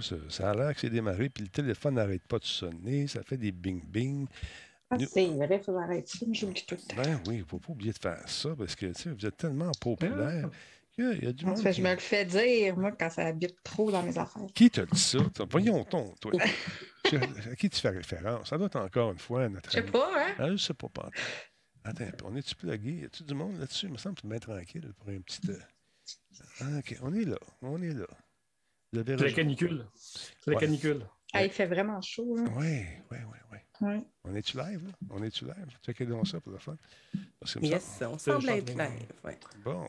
Ça, ça a l'air que c'est démarré, puis le téléphone n'arrête pas de sonner, ça fait des bing-bing. Ah, c'est vrai, il faut arrêter ça, mais j'oublie tout le temps. Ben oui, il ne faut pas oublier de faire ça, parce que vous êtes tellement populaire qu'il y a du monde. fait, qui- je me le fais dire, moi, quand ça habite trop dans mes affaires. Qui t'a dit ça? Voyons ton, toi. À qui tu fais référence? Ça doit être encore une fois notre Je sais pas, hein? Ah, je sais pas, pas. Attends, un peu, on est-tu plugué? Y a-tu du monde là-dessus? Il me semble que tu es bien tranquille pour un petit. euh, Ah, OK, on est là. On est là. La rejoint- canicule. C'est la Ouais. canicule. Ah, il fait vraiment chaud. Oui, oui, oui, oui. Ouais. On est-tu live, là? On est-tu live? Checkez donc ça pour le fun. Parce que Yes, semble- on semble être live. ouais. Bon.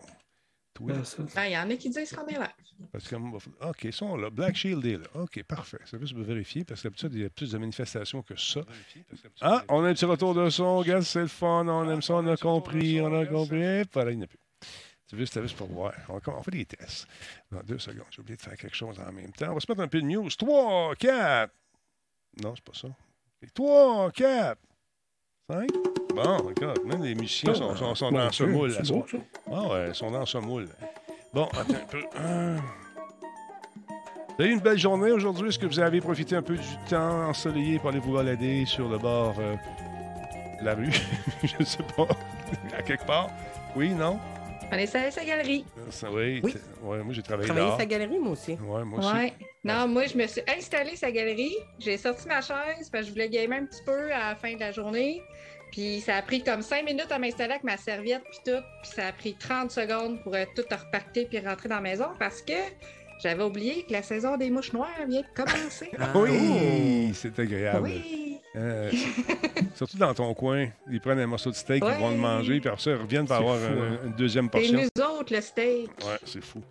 Ça. Ah, il y en a qui disent qu'on est là. Parce que, OK, ils sont là. Black Shield est là. OK, parfait. C'est juste pour vérifier, parce que d'habitude, il y a plus de manifestations que ça. Ah, on a un petit retour de son. Regarde, c'est le fun. On aime ça. On a compris. On a compris. Voilà, il n'y en a plus. Tu veux, juste pour voir. On, on fait des tests. Dans deux secondes, j'ai oublié de faire quelque chose en même temps. On va se mettre un peu de news. 3, 4. Non, c'est pas ça. 3, 4, 5. Bon, regarde, même les musiciens sont, sont- sont dans ce moule. là, sont- ah ouais, ils sont dans ce moule. Bon, attends un peu. Euh, Vous avez eu une belle journée aujourd'hui? Est-ce que vous avez profité un peu du temps ensoleillé pour aller vous balader sur le bord euh, de la rue? Je ne sais pas. à quelque part? Oui, non? On est sur sa galerie. Ça, oui. Ouais, moi, j'ai travaillé Travailler là. sa galerie, moi aussi. Ouais, moi aussi. Ouais. Non, moi, je me suis installée sa galerie. J'ai sorti ma chaise parce que je voulais gamer un petit peu à la fin de la journée. Puis ça a pris comme cinq minutes à m'installer avec ma serviette puis tout. Puis ça a pris 30 secondes pour euh, tout repartir puis rentrer dans la maison parce que j'avais oublié que la saison des mouches noires vient de commencer. Ah, Oui, c'est agréable. oui! Euh, surtout dans ton coin, ils prennent un morceau de steak, ils vont le manger, puis après ça, ils reviennent pour avoir fou, un- hein. une deuxième C'est portion. nous autres, le steak. Ouais, c'est fou.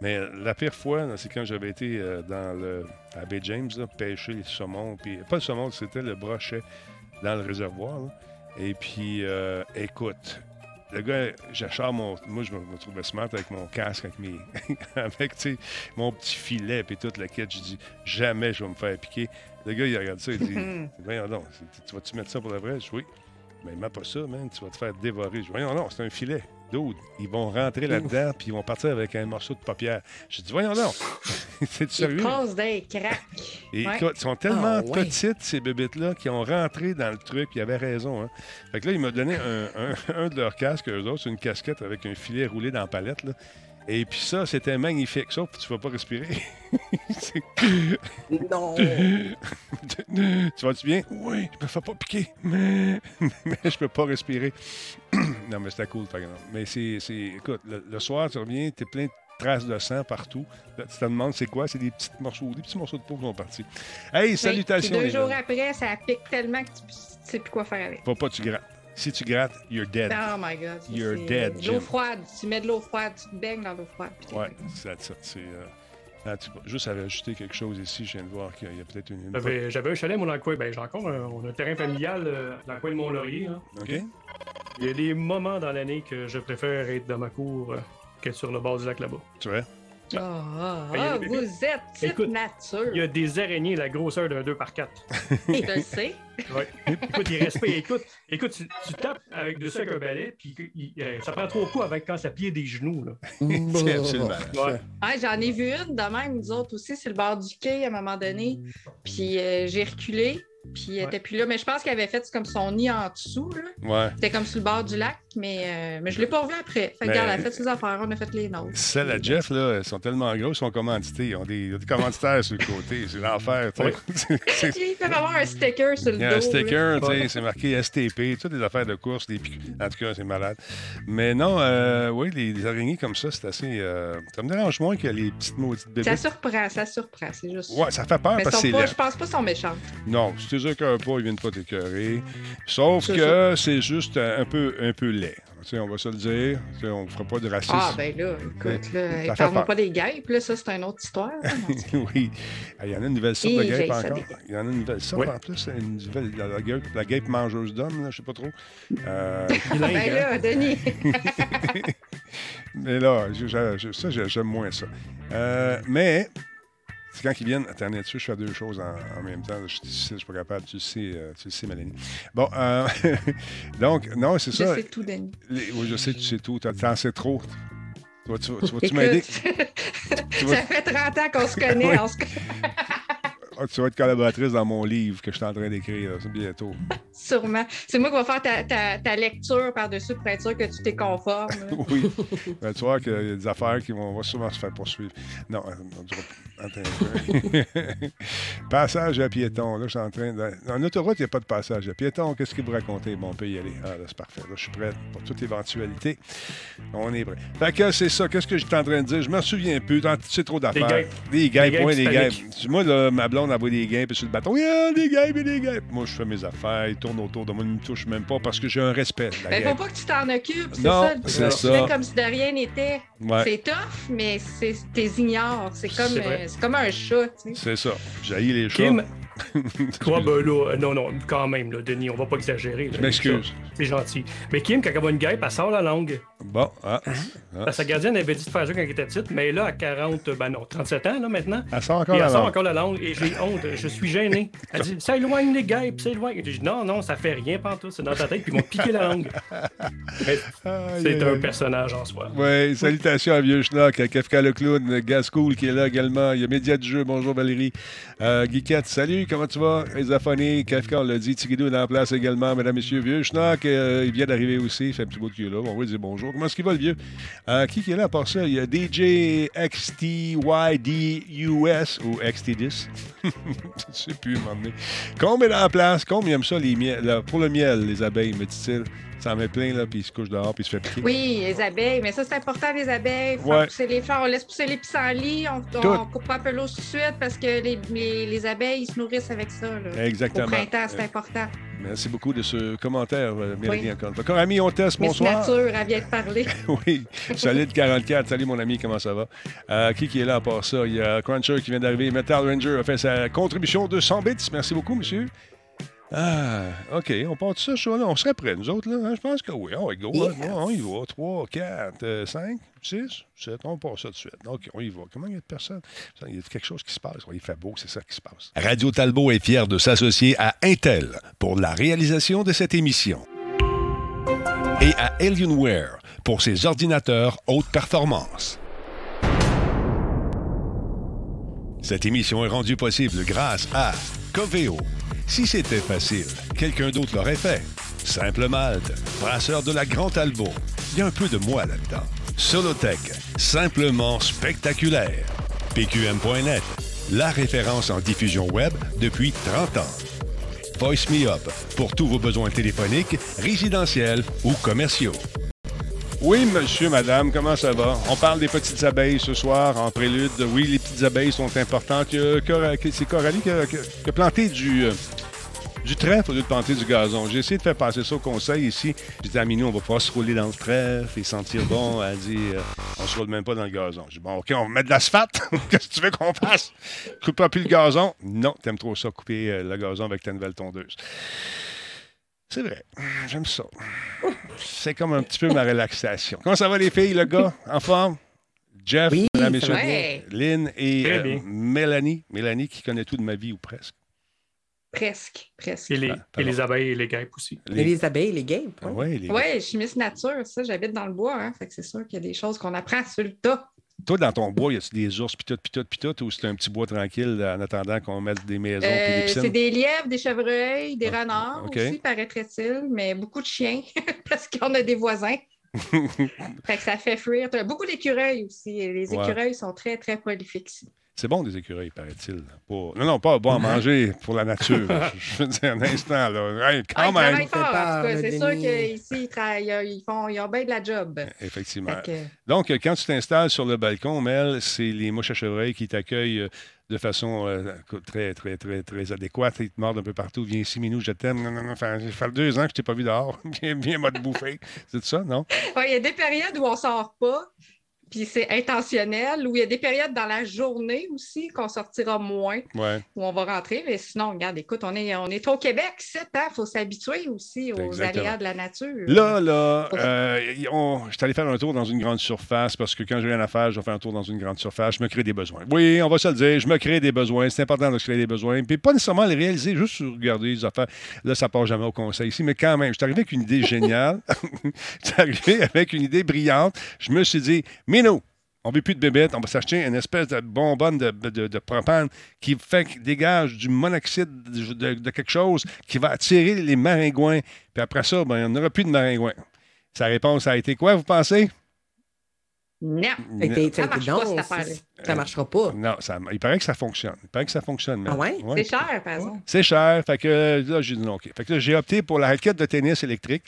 Mais euh, la pire fois, c'est quand j'avais été euh, dans le, à Bay James, là, pêcher les saumons. Puis, pas le saumon, c'était le brochet dans le réservoir. là. Et puis, euh, écoute, le gars, j'achète mon. Moi, je me, me trouvais smart avec mon casque, avec mes. avec, mon petit filet, puis toute la quête. Je dis, jamais je vais me faire piquer. Le gars, il regarde ça, il dit, voyons donc, tu vas-tu mettre ça pour la vraie? Je dis, oui. Mais mets pas ça, man, tu vas te faire dévorer. Je dis, voyons non, c'est un filet. Dude, ils vont rentrer là-dedans, puis ils vont partir avec un morceau de paupière. Je dis, voyons non, c'est Ils sérieux? causent des cracks. Et Ouais. écoute, ils sont tellement Ah, ouais. petites, ces bébites-là, qui ont rentré dans le truc, ils avaient raison. Hein. Fait que là, il m'a donné un, un- un de leurs casques, eux autres, c'est une casquette avec un filet roulé dans la palette. Là. Et puis ça, c'était magnifique. Sauf que tu ne vas pas respirer. Non. tu vas-tu bien? Oui, je me fais pas piquer. Mais, mais je peux pas respirer. non, mais c'était cool, par exemple. Mais c'est. c'est- Écoute, le, le soir, tu reviens, tu es plein de traces de sang partout. Là, tu te demandes c'est quoi? C'est des petits morceaux, des petits morceaux de peau qui sont partis. Hey, salutations, deux jours après, ça pique tellement que tu ne sais plus quoi faire avec. Faut pas que tu grattes. Si tu grattes, you're dead. Oh my god. ça, You're dead, de L'eau froide. Tu mets de l'eau froide, tu te baignes dans l'eau froide. Ouais, c'est ça. C'est. euh, en tout cas, juste à ajouter quelque chose ici, je viens de voir qu'il y a peut-être une. une- J'avais j'avais un chalet, moi, dans le coin. Ben, j'ai encore un, on a un terrain familial euh, dans le coin de Mont-Laurier. hein. OK? Il y a des moments dans l'année que je préfère être dans ma cour euh, sur le bord du lac là-bas. Tu vois? Des- vous êtes petite Écoute, nature. Il y a des araignées la grosseur d'un 2 par 4 Je le sais. Ouais. écoute, il respecte. Écoute, écoute tu, tu tapes avec dessus avec un balai, puis il- euh, ça prend trop coup avec quand ça plie des genoux. Là. C'est absolument. Ouais. Ouais, J'en ai vu une de même, nous autres aussi, sur le bord du quai à un moment donné. Puis euh, j'ai reculé, puis elle était plus là. Mais je pense qu'elle avait fait comme son nid en dessous. là. Ouais. C'était comme sur le bord du lac, mais, euh, mais je l'ai pas revu après. Fait que, Mais- regarde, elle a fait ses affaires, on a fait les nôtres. Celles à Jeff, là, elles sont tellement grosses, ils sont commandités. Ils ont des, ils ont des commanditaires sur le côté. C'est l'enfer. tu sais. C'est- c'est- Il peut avoir un sticker sur le Il y a dos. un sticker, tu sais, Ouais. c'est marqué STP, toutes des affaires de course, des. En tout cas, c'est malade. Mais non, euh, oui, les, les araignées comme ça, c'est assez. euh, ça me dérange moins que les petites maudites bébés. Ça surprend, ça surprend, c'est juste. Ouais, ça fait peur mais parce que c'est je pense pas qu'ils sont méchants. Non, tu les écœures pas, ils viennent pas t'écœurer. Sauf C'est que c'est juste un peu, un peu laid. Tu sais, on va se le dire. Tu sais, on ne fera pas de racisme. Ah, ben là, écoute, Ça là, parle-moi peur. pas des guêpes, là, ça, c'est une autre histoire. là. oui. Il y en a une nouvelle sorte de Hi, guêpe encore. des- Il y en a une nouvelle sorte Oui. en plus. Une nouvelle, la, la guêpe, la guêpe mangeuse d'hommes, là, je sais pas trop. Euh, Bilingue, ben hein. là, Denis, mais là, je- je- je- ça, j'ai- j'aime moins ça. Euh, mais, c'est quand ils viennent. Attendez, dessus, je fais deux choses en, en même temps? Je suis difficile, je suis pas capable. Tu le sais, euh, tu le sais Mélanie. Bon, euh, donc, non, c'est je ça. sais tout, Denis. Les- oui, je sais, tu sais tout. T'en sais trop. Tu vas- tu vas- tu vas-tu m'aider? Tu ça fait 30 ans qu'on se connaît. Oui. on se connaît tu vas être collaboratrice dans mon livre que je suis en train d'écrire bientôt. sûrement. C'est moi qui vais faire ta, ta- ta lecture par-dessus pour être sûr que tu t'es conforme. Oui. Ben, tu vois qu'il y a des affaires qui vont, vont sûrement se faire poursuivre. Non, euh, on dira- attends un peu. passage à piéton. Là, je suis en train de. En autoroute, il n'y a pas de passage à piéton. Qu'est-ce qu'il vous raconter? Bon, on peut y aller. Ah, là, c'est parfait. Là, je suis prêt pour toute éventualité. On est prêt. Fait que c'est ça. Qu'est-ce que j'étais en train de dire? Je m'en souviens plus. C'est trop d'affaires. Des guêpes, Des guêpes oui, des guêpes. hispaniques. Moi, là, ma blonde envoie des guêpes sur le bâton. Yeah, des guêpes et des guêpes. Moi, je fais mes affaires. Ils tournent autour de moi. Ils ne me touchent même pas parce que j'ai un respect. de la Mais guêpe. faut pas que tu t'en occupes. C'est Non, ça. c'est Tu ça. fais comme si de rien n'était. Ouais. C'est tough, mais c'est t'es ignores. C'est comme, euh, comme un chat. tu sais. C'est ça. J'ai les chats. Kim, toi, ben là, euh, non, non, quand même, là, Denis, on va pas exagérer. là, Je m'excuse. C'est gentil. Mais Kim, quand elle voit une guêpe, elle sort la langue. Bon, ah. ah. Parce que Sa gardienne avait dit de faire ça quand elle était petite, mais là, à 40, ben non, 37 ans, là, maintenant. Elle sort encore Et la elle sort langue. encore la langue et j'ai honte, je suis gêné. Elle dit Ça éloigne les guêpes, ça éloigne. Et j'ai dit Non, non, ça fait rien, pantoute, c'est dans ta tête, puis ils vont piquer la langue. C'est un personnage en soi. Oui, salutations à Vieux Schnock, à Kefka le clown, Gascoul qui est là également. Il y a Média du jeu, bonjour Valérie. Euh, Guiquette, salut, comment tu vas? Esaphone, Kefka, on l'a dit, Tigidou est en place également, mesdames, messieurs. Vieux Schnock, euh, il vient d'arriver aussi, il fait un petit bout qu'il est là. On va lui dire bonjour. Comment est-ce qu'il va le vieux? Euh, qui est là à part ça? Il y a DJ XTYDUS ou XT10. Je sais plus, m'emmener. Combien est en place? Combien aime ça les miel, pour le miel, les abeilles, me dit-il? Ça en met plein, là, puis il se couche dehors, puis il se fait piquer. Oui, les abeilles, mais ça, c'est important, les abeilles. Faut Ouais. pousser les fleurs, on laisse pousser les pissenlits, on, on coupe pas un peu l'eau tout de suite parce que les, les, les abeilles, ils se nourrissent avec ça. Là. Exactement. Au printemps, c'est important. Merci beaucoup de ce commentaire, euh, Mélanie, Oui. encore ami, on teste, Miss bonsoir. Nature, elle vient de parler. Oui, solide 44. Salut, mon ami, comment ça va? Euh, qui qui est là à part ça? Il y a Cruncher qui vient d'arriver. Metal Ranger a fait sa contribution de 100 bits. Merci beaucoup, monsieur. Ah, OK. On part de ça, là On serait prêts, nous autres, là. hein? Je pense que oui. On va go. Yes. On y va. 3, 4, 5, 6, 7. On part ça tout de suite. OK, on y va. Comment il y a de personnes? Il y a quelque chose qui se passe. Il fait beau, c'est ça qui se passe. Radio Talbot est fier de s'associer à Intel pour la réalisation de cette émission et à Alienware pour ses ordinateurs haute performance. Cette émission est rendue possible grâce à Coveo. Si c'était facile, quelqu'un d'autre l'aurait fait. Simple Malte, brasseur de la Grande Talbot. Il y a un peu de moi là-dedans. Solotech, simplement spectaculaire. PQM.net, la référence en diffusion web depuis 30 ans. Voice Me Up pour tous vos besoins téléphoniques, résidentiels ou commerciaux. Oui, monsieur, madame, comment ça va? On parle des petites abeilles ce soir en prélude. Oui, les petites abeilles sont importantes. C'est Coralie qui a, planté du, euh, du trèfle au lieu de planter du gazon. J'ai essayé de faire passer ça au conseil ici. J'ai dit à Minou, on va pouvoir se rouler dans le trèfle et sentir bon. Elle dit, euh, on se roule même pas dans le gazon. J'ai dit, bon, OK, on va mettre de l'asphalte. Qu'est-ce que tu veux qu'on fasse? Coupe pas plus le gazon? Non, t'aimes trop ça, couper euh, le gazon avec ta nouvelle tondeuse. C'est vrai, j'aime ça. C'est comme un petit peu ma relaxation. Comment ça va les filles, le gars? En forme? Jeff, Oui, bien. Lynn et euh. Mélanie. Mélanie qui connaît tout de ma vie ou presque. Presque, presque. Et les, Ah, et les abeilles et les guêpes aussi. Et les abeilles, les guêpes. Ah ouais. ouais, les- Oui, je suis Miss Nature, ça, j'habite dans le bois, hein, fait que c'est sûr qu'il y a des choses qu'on apprend sur le tas. Toi, dans ton bois, y a-tu des ours, pis tout, pis tout, pis tout, ou c'est un petit bois tranquille en attendant qu'on mette des maisons pis des Euh, piscines? c'est des lièvres, des chevreuils, des Ah, renards aussi, paraîtrait-il, mais beaucoup de chiens, parce qu'on a des voisins. fait que ça fait fuir. Beaucoup d'écureuils aussi. Les Ouais. écureuils sont très, très prolifiques ici. C'est bon des écureuils, paraît-il. Pas- Non, non, pas bon à manger pour la nature. Je veux dire, un instant, là. Hey, Ah, quand ils même. travaillent fort. C'est sûr qu'ici, ils, travaillent- ils, font, ils ont bien de la job. Effectivement. Que- Donc, euh, quand tu t'installes sur le balcon, Mel, c'est les mouches à chevreuil qui t'accueillent euh, de façon euh, très, très, très, très adéquate. Ils te mordent un peu partout. Viens ici, Minou, je t'aime. Non, non, non. Enfin, ça fait deux ans que je t'ai pas vu dehors. viens, viens m'a te bouffer. C'est ça, non? Ouais, il y a des périodes où on sort pas, puis c'est intentionnel, ou il y a des périodes dans la journée aussi qu'on sortira moins, Ouais. où on va rentrer. Mais sinon, regarde, écoute, on est, on est au Québec, c'est Il faut s'habituer aussi aux Exactement. aléas de la nature. Là, là, euh, on- je suis allé faire un tour dans une grande surface parce que quand j'ai rien à faire, je vais faire un tour dans une grande surface. Je me crée des besoins. Oui, on va se le dire, je me crée des besoins. C'est important de se créer des besoins. Puis pas nécessairement les réaliser, juste regarder les affaires. Là, ça part jamais au conseil ici, mais quand même, je suis arrivé avec une idée géniale. je suis arrivé avec une idée brillante. Je me suis dit, mais nous. On ne veut plus de bébêtes. On va s'acheter une espèce de bonbonne de, de- de propane qui fait qui dégage du monoxyde de, de- de quelque chose qui va attirer les maringouins. Puis après ça, ben, il n'y en aura plus de maringouins. Sa réponse a été quoi, vous pensez? Non. T'es- Ça marche pas, non, cette affaire-là. Ça marchera pas. Non, ça, il paraît que ça fonctionne. Il paraît que ça fonctionne. mais- Ah ouais? C'est cher, par exemple. C'est cher. Fait que euh, là, j'ai dit non, OK. Fait que là, j'ai opté pour la raquette de tennis électrique.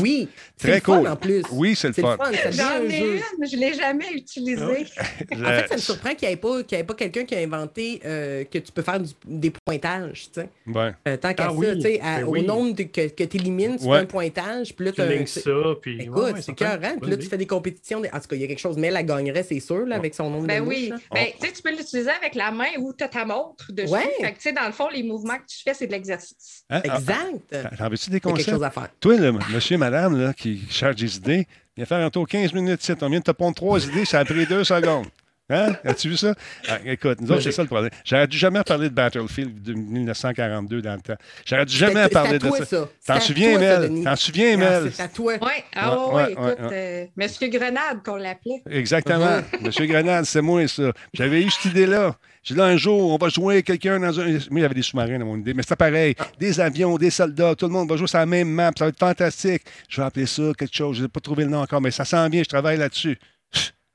Oui, c'est Très le fun cool. en plus. Oui, c'est le fun. ça J'en ai une, je ne l'ai jamais utilisée. En fait, ça me surprend qu'il n'y ait pas, qu'il y ait pas quelqu'un qui a inventé euh, que tu peux faire du- des pointages, tu sais. Ouais. Euh, tant qu'à Ah ça, oui, tu sais, à- ben au oui. nombre de- que, que tu élimines, tu Ouais. fais un pointage, puis là, Tu links ça, puis. Écoute, ouais, ouais, c'est cœur, Puis là, tu fais des compétitions. En tout cas, il y a quelque chose. Mais elle la gagnerait, c'est sûr, là, avec son nombre Ben de oui. Ben, tu peux l'utiliser avec la main ou tu as ta montre dessus. Ouais. Fait que, tu sais, dans le fond, les mouvements que tu fais, c'est de l'exercice. Hein? Ah, Exact. T'en veux-tu des Il y a quelque chose à faire. Toi, là, monsieur, madame, là, qui cherche des idées, viens faire un tour 15 minutes ici. On vient de te pondre trois idées, ça a pris deux secondes. Hein? As-tu vu ça? Ah, écoute, nous autres, c'est ça le problème. J'aurais dû jamais parler de Battlefield de 1942 dans le temps. J'aurais dû jamais C'est- parler c'est à de toi, ça. T'en souviens, Mel? T'en souviens, Ah, Mel? C'est à toi. Oui, ah Ouais, ouais, ouais, écoute, ouais, euh, Monsieur Grenade qu'on l'appelait. Exactement. Monsieur Grenade, c'est moi, ça. J'avais eu cette idée-là. J'ai dit, là, un jour, on va jouer quelqu'un dans un. Moi, il y avait des sous-marins dans mon idée, mais c'était pareil. Des avions, des soldats, tout le monde va jouer sur la même map. Ça va être fantastique. Je vais appeler ça quelque chose. Je n'ai pas trouvé le nom encore, mais ça sent bien, je travaille là-dessus.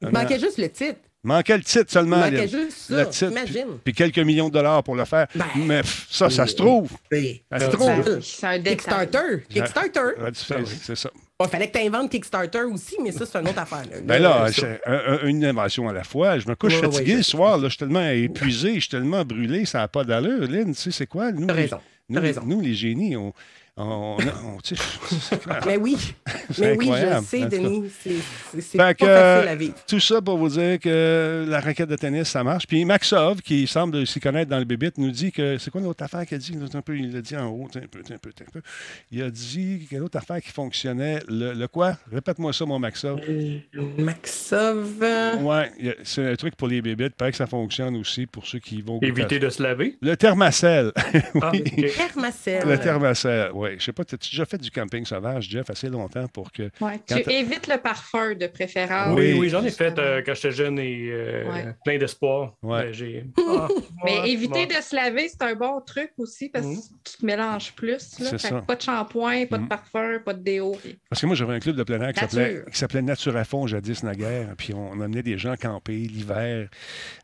Il manquait juste le titre. Manquait le titre Il seulement. manquait juste Le ça. titre? Puis quelques millions de dollars pour le faire. Ben, mais pff, ça, ça se trouve. Oui. Ça se Ben, trouve. Ben, C'est un. Kickstarter. Kickstarter. C'est ça. Il fallait que tu inventes Kickstarter aussi, mais ça, c'est une autre affaire. là. Ben là, ça. c'est un- un- une invention à la fois. Je me couche Ouais, fatigué sais. soir. Là, je suis tellement épuisé, je suis tellement brûlé, ça n'a pas d'allure. Lynn, tu sais, c'est quoi? Nous, raison. nous, les génies, on. On. Mais oui. C'est Mais oui, je sais. Denis. C'est pas que, facile à vivre. Tout ça pour vous dire que la raquette de tennis, ça marche. Puis Maxov, qui semble s'y connaître dans le bébite, nous dit que. C'est quoi l'autre affaire qu'il a dit? Un peu, il l'a dit en haut, un peu, un peu, un peu. Il a dit qu'il y a l'autre affaire qui fonctionnait? Le, le quoi? Répète-moi ça, mon Maxov. Maxov. euh, y a- c'est un truc pour les bébites. Il paraît que ça fonctionne aussi pour ceux qui vont. Éviter de se laver? Le thermacell. Ah, oui. ok. Thermacell. Le thermacell, oui. Je sais pas, tu as déjà fait du camping sauvage, Jeff, assez longtemps pour que. Ouais, Tu évites le parfum de préférence. Oui, Oui. oui, j'en ai fait euh, quand j'étais jeune et euh, Ouais. plein d'espoir. Ouais. Ah, Mais ouais, éviter de se laver, c'est un bon truc aussi parce Mhm. que tu te mélanges plus. Là, Fait ça. pas de shampoing, pas Mhm. de parfum, pas de déo. Parce que moi, j'avais un club de plein air qui s'appelait, qui s'appelait Nature à fond, jadis naguère. Puis on, on amenait des gens camper l'hiver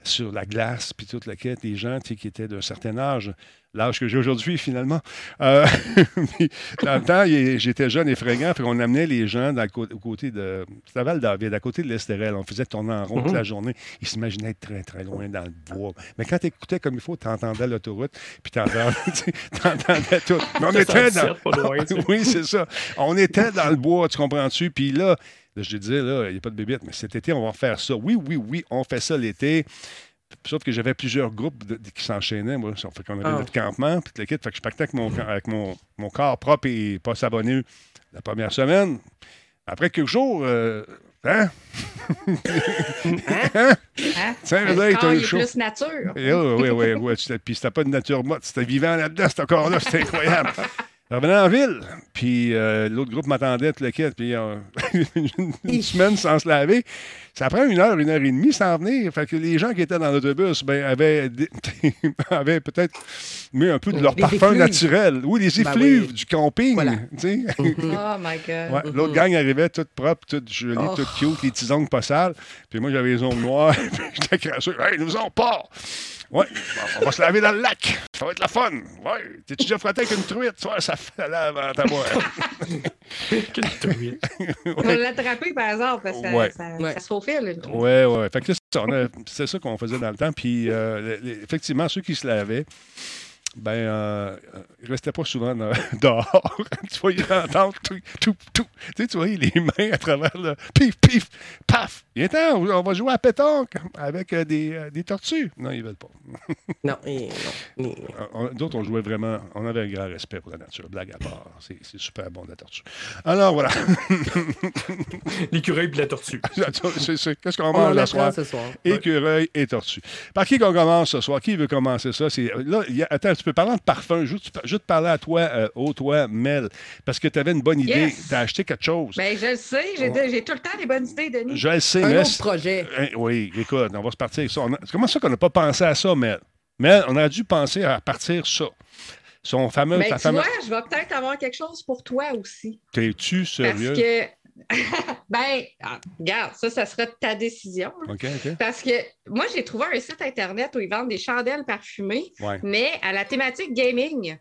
sur la glace, puis toute la quête. Des gens qui étaient d'un certain âge, l'âge que j'ai aujourd'hui, finalement. Euh, dans le temps, j'étais jeune et fringant, puis on amenait les gens au côté de. C'était Val-David, à côté de l'Estérel. On faisait tourner en rond toute Mhm. la journée. Ils s'imaginaient être très, très loin dans le bois. Mais quand tu écoutais comme il faut, tu entendais l'autoroute, puis tu entendais tout. Mais on Ça était dans. loin, oui, c'est ça. On était dans le bois, tu comprends-tu? Puis là, je te disais, là, il n'y a pas de bébête, mais cet été, on va faire ça. Oui, oui, oui, on fait ça l'été. Sauf que j'avais plusieurs groupes de- de- qui s'enchaînaient. Moi, ça fait qu'on avait Ah. notre campement, puis kit. Fait que je partais avec mon, avec mon, mon corps propre et pas savonné la première semaine. Après quelques jours, euh, hein? hein? Hein? Tiens, Le là, il est chaud. plus nature. Oui, oui, oui. Puis c'était pas de nature morte, c'était vivant là-dedans, cet corps-là, c'était incroyable. Je revenais en ville, puis euh, l'autre groupe m'attendait, tout le kit, puis euh, une, une semaine sans se laver. Ça prend une heure, une heure et demie sans venir. Fait que les gens qui étaétaient dans l'autobus ben, avaient, avaient peut-être mis un peu de leur Des parfum effluves. naturel. Oui, les Ben effluves oui. du camping. Voilà. Oh my God. Ouais, L'autre gang arrivait toute propre, toute jolie, Oh. toute cute, les petits ongles pas sales. Puis moi, j'avais les ongles noirs. puis J'étais crasseux. Hey, nous on part! Ouais, on va se laver dans le lac. Ça va être la fun. Ouais, t'es-tu déjà frotté avec une truite? Tu vois, ça fait la lave en ta boîte. Quelle truite. On va l'attraper par hasard parce que ça, Ouais. ça, Ouais. ça se faufile. une troupe. Ouais, ouais. Fait que c'est ça, c'est qu'on faisait dans le temps. Puis, euh, les- les- effectivement, ceux qui se lavaient, ben, euh, euh, ils restaient pas souvent dans- dehors. tu voyais entendre tout, tout, tout. Tu sais, tu voyais les mains à travers le pif, pif, paf. Viens temps, on va jouer à pétanque avec euh, des, euh, des tortues. Non, ils veulent pas. Non, et non. Euh, D'autres, on jouait vraiment, on avait un grand respect pour la nature. Blague à part. C'est c'est super bon, la tortue. Alors, voilà. L'écureuil et la tortue. C'est- c'est- Qu'est-ce qu'on On mange la soir? ce soir. Écureuil et tortue. Par qui qu'on commence ce soir? Qui veut commencer ça? C'est, là, il y a- attends un petit peu. peu. Parlant de parfum, je veux te, je veux te parler à toi, euh, au toi, Mel, parce que tu avais une bonne idée. Yes. Tu as acheté quelque chose. Ben, je le sais, j'ai j'ai tout le temps des bonnes idées, Denis. je le sais, Un mais. autre projet. Hein, Oui, écoute, on va se partir avec ça. A- Comment ça qu'on n'a pas pensé à ça, Mel? Mel, on a dû penser à partir ça. Son fameux. Ben, ta tu fameuse- vois, je vais peut-être avoir quelque chose pour toi aussi. T'es-tu Parce sérieux? que, ben, ah, regarde, ça, ça sera ta décision. là. OK, OK. Parce que moi, j'ai trouvé un site Internet où ils vendent des chandelles parfumées, Ouais. mais à la thématique gaming.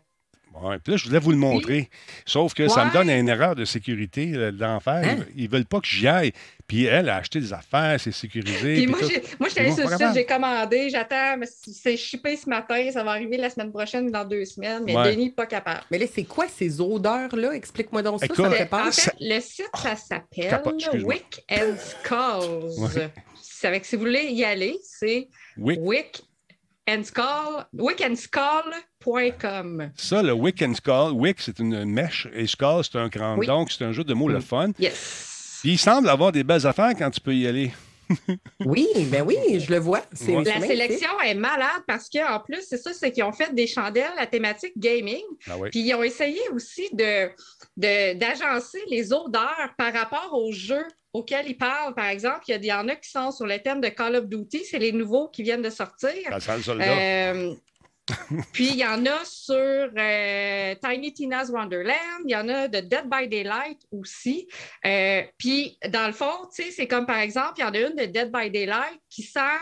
Ouais. Puis là, je voulais vous le montrer. Sauf que ça me donne une erreur de sécurité euh, d'enfer. Hein? Ils Ils veulent pas que j'y aille. Puis elle a acheté des affaires, c'est sécurisé. Puis puis moi, tout. j'ai- moi, je suis allée sur le site, j'ai commandé, j'attends, mais c'est shippé ce matin, ça va arriver la semaine prochaine, dans deux semaines, mais Ouais. Denis, pas capable. Mais là, c'est quoi ces odeurs-là? Explique-moi donc ça, Écoute, ça me fait peur. En fait, le site, ça s'appelle Capote, excuse-moi. Wick and. C'est avec, si vous voulez y aller, c'est Oui. Wick and Skull, Ça, le Wick and Skull, Wick, c'est une mèche et Skull, c'est un crâne. Oui. Donc, c'est un jeu de mots le fun. Yes. Puis il semble avoir des belles affaires quand tu peux y aller. Oui, ben oui, je le vois. C'est Ouais. c'est La sélection est malade parce qu'en plus, c'est ça, c'est qu'ils ont fait des chandelles à thématique gaming. Ah oui. Puis ils ont essayé aussi de, de- d'agencer les odeurs par rapport aux jeux auxquels ils parlent. Par exemple, il y, a- il y en a qui sont sur le thème de Call of Duty, c'est les nouveaux qui viennent de sortir. Ça sent le soldat. Euh, puis il y en a sur euh, Tiny Tina's Wonderland, il y en a de Dead by Daylight aussi. Euh, puis dans le fond, c'est comme par exemple, il y en a une de Dead by Daylight qui sent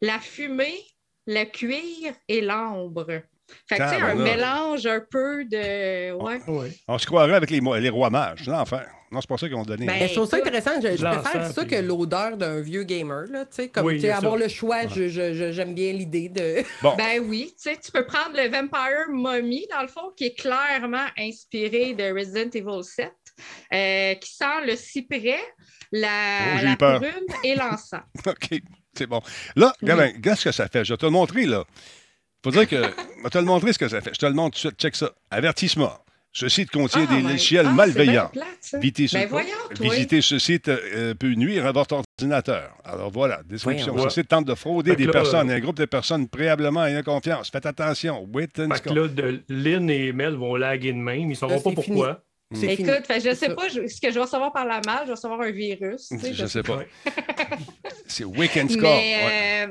la fumée, le cuir et l'ambre. Fait que tu sais, un mélange un peu de. Ouais. Ouais. On se croirait avec les, les rois mages. C'est l'enfer. Non, c'est pas ça qu'ils ont donné. Ben, Mais je trouve ça intéressant. Je, préfère ça puis- que l'odeur d'un vieux gamer. Là, tu sais, comme Oui, avoir ça. le choix, je- je- je- j'aime bien l'idée de. bon, Ben oui, tu sais, tu peux prendre le Vampire Mummy, dans le fond, qui est clairement inspiré de Resident Evil 7, euh, qui sent le cyprès, la, Oh, la prune et l'encens. OK, c'est bon. Là, regarde, bien, regarde ce que ça fait? Je vais te le montrer, là. Faut dire que... Je vais te le montrer ce que ça fait? Je te le montre tout de suite. Check ça. Avertissement. Ce site contient Ah, des logiciels ah, malveillants. plate, ça. Visiter ce, Ben voyons, toi. visiter ce site euh, peut nuire à votre ordinateur. Alors voilà, description. Voyons. Ce site tente de frauder Fait des là, personnes, euh, un groupe de personnes préalablement ayant confiance. Faites attention. Wait and Fait que là, de, Lynn et Mel vont laguer de même. Ils ne sauront pas pourquoi. Fini. Écoute, fait, je C'est sais pas je- ce que je vais recevoir par la malle, je vais recevoir un virus. tu sais, Je sais pas. C'est and Score. Mais, Ouais.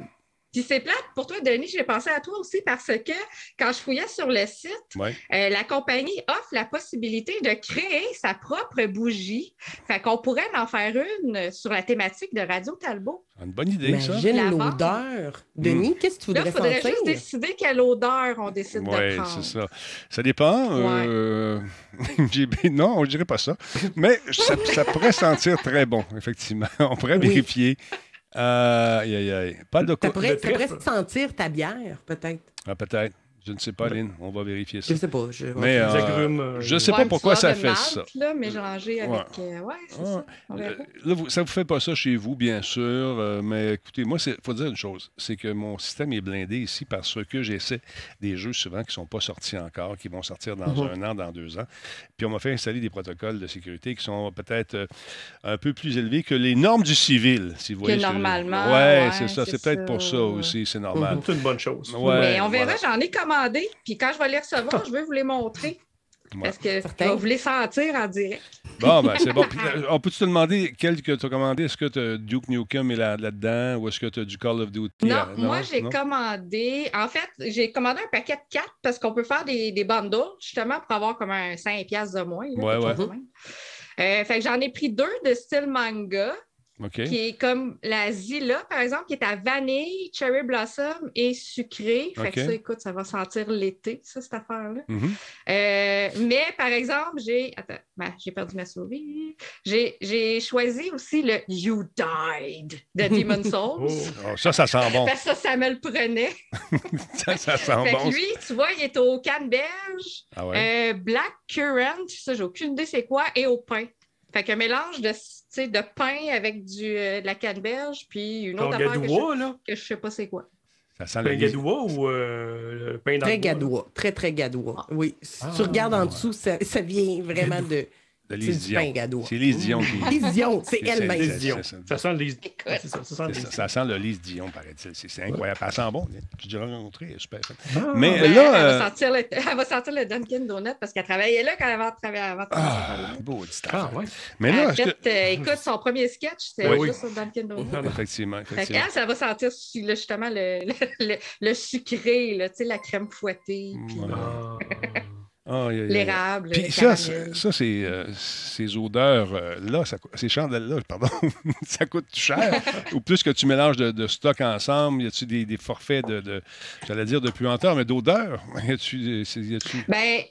Puis c'est plate pour toi, Denis, j'ai pensé à toi aussi parce que quand je fouillais sur le site, Ouais. euh, la compagnie offre la possibilité de créer sa propre bougie. Fait qu'on pourrait en faire une sur la thématique de Radio Talbot. C'est une bonne idée, ça. Imagine La l'odeur. Denis, qu'est-ce que tu Là, il voudrais faudrait sentir? juste décider quelle odeur on décide de Oui, prendre. c'est ça. Ça dépend. euh, j'ai- non, je dirais pas ça. Mais ça, ça pourrait sentir très bon, effectivement. On pourrait Oui. vérifier. Euh, aïe, aïe, aïe. Pas de pourrait trèfle. sentir ta bière, peut-être. Ah, peut-être. Je ne sais pas, Lynn. On va vérifier ça. Je sais pas. Je... Mais euh, agrumes, euh, je sais Ouais, pas pourquoi ça fait ça. Là, mélangé avec. Ouais. euh, ouais, c'est Ouais. ça. Là, vous, ça ne vous fait pas ça chez vous, bien sûr, euh, mais écoutez, moi, il faut dire une chose, c'est que mon système est blindé ici parce que j'essaie des jeux souvent qui ne sont pas sortis encore, qui vont sortir dans Mhm. un an, dans deux ans. Puis on m'a fait installer des protocoles de sécurité qui sont peut-être un peu plus élevés que les normes du civil, si vous Que voyez. normalement, Ouais, ouais, c'est ça. c'est peut-être pour ça aussi, c'est normal. C'est une bonne chose. Ouais, Mais on verra, voilà. j'en ai commandé. Puis quand je vais les recevoir, je vais vous les montrer. Ouais. Parce que Certain. je vais vous les sentir en direct. Bon, ben, c'est bon. Puis, euh, on peut-tu te demander quel que tu as commandé? Est-ce que tu as Duke Nukem est là- là-dedans ou est-ce que tu as du Call of Duty? Non, euh, moi, j'ai commandé. En fait, j'ai commandé un paquet de 4 parce qu'on peut faire des, des bundles, justement, pour avoir comme un 5$ piastres de moins. là, Ouais, ouais. chose. Euh, fait que j'en ai pris deux de style manga, Qui est comme la Zilla, par exemple, qui est à vanille, cherry blossom et sucré. Fait que ça, écoute, ça va sentir l'été, ça, cette affaire-là. Mhm. Euh, mais par exemple, j'ai. Attends, ben, j'ai perdu ma souris. J'ai choisi aussi le You Died de Demon's Souls. Oh. Oh, ça, ça sent bon. Parce que ça, ça me le prenait. ça, ça sent fait bon. que lui, tu vois, il est au canneberge, Ah ouais? euh, black currant, ça, j'ai aucune idée c'est quoi, et au pain. Fait qu'un mélange de, sais, de pain avec du, euh, de la canneberge, puis une autre affaire que je, là? que je sais pas c'est quoi. Ça sent Pain le gadois ou euh, le pain dans Très gadois. Très, très gadois. Oui. Si Ah, tu regardes en ouais. dessous, ça, ça vient vraiment de Lise Dion. C'est Lise Dion qui. Lise Dion, c'est C'est- elle-même. c'est- Lise Dion. c'est- Ça sent le Lise. C'est ça, ça sent le Ça, Lise. ça sent le Lise Dion, paraît-il. C'est c'est incroyable. Elle sent bon. Déjà rencontré, elle est super. Ah, Mais là. elle, euh, va sentir le, elle va sentir le Dunkin' Donut parce qu'elle travaillait là quand elle va travailler Ah, beau dit Ah, ouais. Mais là, euh, écoute, son premier sketch, c'était Oui, juste sur Dunkin' Donut. Ah, non. Effectivement, qu'elle, ça va sentir justement le, le, le- le sucré, tu la crème fouettée, l'érable, Puis ça, ça c'est euh, ces odeurs euh, ces chandelles-là, pardon, ça coûte cher. Ou plus que tu mélanges de, de stock ensemble, y a-tu des, des forfaits de, de j'allais dire de puanteur, mais d'odeur? Y a-tu, a-tu- Ben,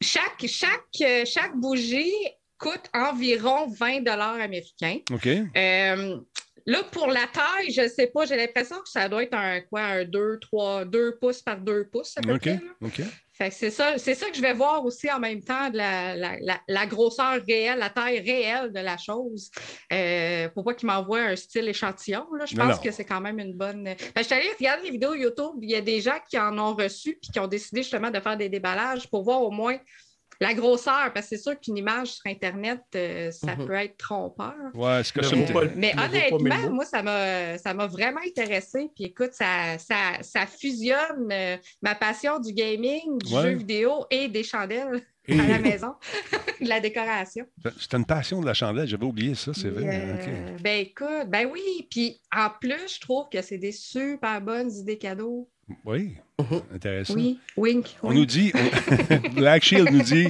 chaque, chaque, euh, chaque bougie coûte environ 20 américains. OK. Euh, là, pour la taille, je ne sais pas, j'ai l'impression que ça doit être un quoi, un 2, 3, 2 pouces par 2 pouces à peu OK. près. Fait que c'est ça, c'est ça que je vais voir aussi en même temps de la, la- la- la grosseur réelle, la taille réelle de la chose. Euh, pour pas qu'ils m'envoient un style échantillon. Là. Je pense que c'est quand même une bonne. Ben, je suis allée regarder les vidéos YouTube. Il y a des gens qui en ont reçu puis qui ont décidé justement de faire des déballages pour voir au moins la grosseur. Parce que c'est sûr qu'une image sur Internet, euh, ça Mhm. peut être trompeur. Ouais, c'est le- Mais honnêtement, moi, ça m'a, ça m'a vraiment intéressé. Puis écoute, ça, ça, ça fusionne euh, ma passion du gaming, du Ouais. jeu vidéo et des chandelles Et- à la maison, de la décoration. C'était une passion de la chandelle, j'avais oublié ça, c'est vrai. euh. Ben écoute, ben oui. Puis en plus, je trouve que c'est des super bonnes idées cadeaux. Oui, Mhm. intéressant. Oui, wink. On wink. nous dit, Black Shield nous dit,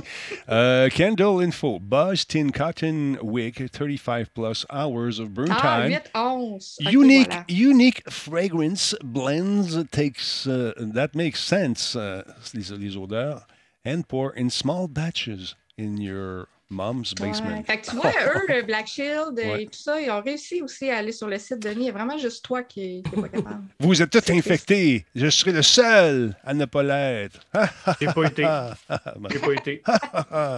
euh, Candle Info, Buzz Tin Cotton Wick, 35 plus hours of burn Ah, time. 8, 11. Ok, unique, voilà. unique fragrance blends takes uh, that makes sense. uh, les, les odeurs and pour in small batches in your mom's basement. Ouais. Fait que tu vois, eux, le Black Shield Ouais. et tout ça, ils ont réussi aussi à aller sur le site Denis. Il y a vraiment juste toi qui n'est pas capable. Vous êtes tous infectés. Je serai le seul à ne pas l'être. J'ai pas été. J'ai pas été.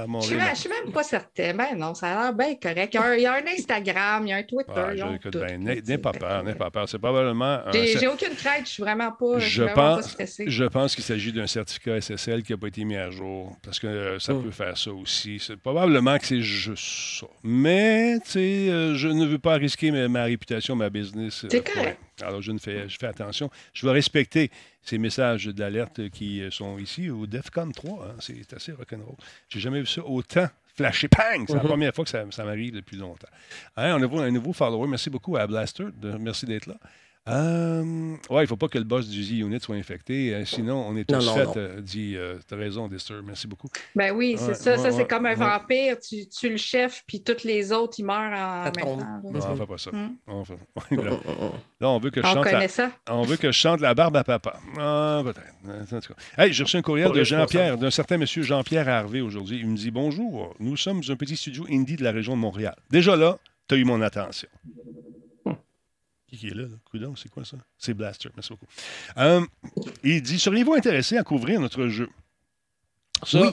mon Je je suis même pas certaine. Ben non, ça a l'air bien correct. Il y, a un, il y a un Instagram, il y a un Twitter. Ah, ben, n'aie pas peur, n'aie pas peur. C'est probablement un, J'ai aucune crainte, je suis vraiment pas, je suis Je vraiment pas pense, stressée. je pense qu'il s'agit d'un certificat SSL qui n'a pas été mis à jour, parce que euh, ça Mm. peut faire ça aussi. C'est probablement que c'est juste ça. Mais, tu sais, euh, je ne veux pas risquer ma, ma réputation, ma business. euh, C'est correct. Alors, je, ne fais, je fais attention. Je vais respecter ces messages d'alerte qui euh, sont ici au DEFCON 3. hein. C'est assez rock'n'roll. J'ai jamais vu ça autant flasher. Pang! C'est la Mhm. première fois que ça, ça m'arrive depuis longtemps. Hein, on a un nouveau follower. Merci beaucoup à Blaster. de- merci d'être là. Euh, ouais, il ne faut pas que le boss du Z-Unit soit infecté. euh, sinon, on est tous Non, non, faits, non. euh, dit. euh, T'as raison, Distur. Merci beaucoup. Ben oui, c'est Ouais, ça. ouais, ça, ouais, c'est comme un ouais. vampire. Tu tues le chef, puis tous les autres, ils meurent en même temps. Non, on ne fait pas ça. Mm. On fait- Là, mm, mm. là, on veut que je On chante la... connaît ça. On veut que je chante la barbe à papa. Ah, peut-être. Cas. Hey, j'ai reçu un courriel de. Jean-Pierre, d'un certain monsieur Jean-Pierre Harvey aujourd'hui. Il me dit Bonjour, nous sommes un petit studio indie de la région de Montréal. Déjà là, tu as eu mon attention. Qui qui est là, là? Coudon, c'est quoi ça? C'est Blaster, merci beaucoup. Euh, il dit Seriez-vous intéressé à couvrir notre jeu? Ça, Oui.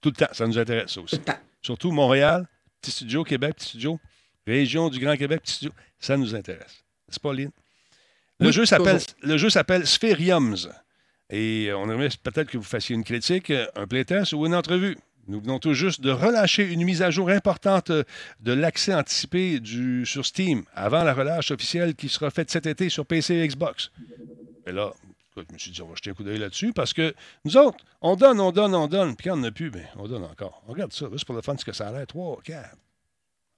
tout le temps, ça nous intéresse, ça Tout aussi. le temps. Surtout Montréal, petit studio, Québec, petit studio, région du Grand Québec, petit studio, ça nous intéresse. C'est pas Lynn? Le, Oui, jeu s'appelle, le jeu s'appelle Spheriums. Et on aimerait peut-être que vous fassiez une critique, un playtest ou une entrevue. Nous venons tout juste de relâcher une mise à jour importante euh, de l'accès anticipé sur Steam avant la relâche officielle qui sera faite cet été sur PC et Xbox. Et là, je me suis dit, on va jeter un coup d'œil là-dessus parce que nous autres, on donne, on donne, on donne. Puis quand on n'a plus, ben, on donne encore. On regarde ça, juste pour le fun, ce que ça a l'air. Trois, quatre.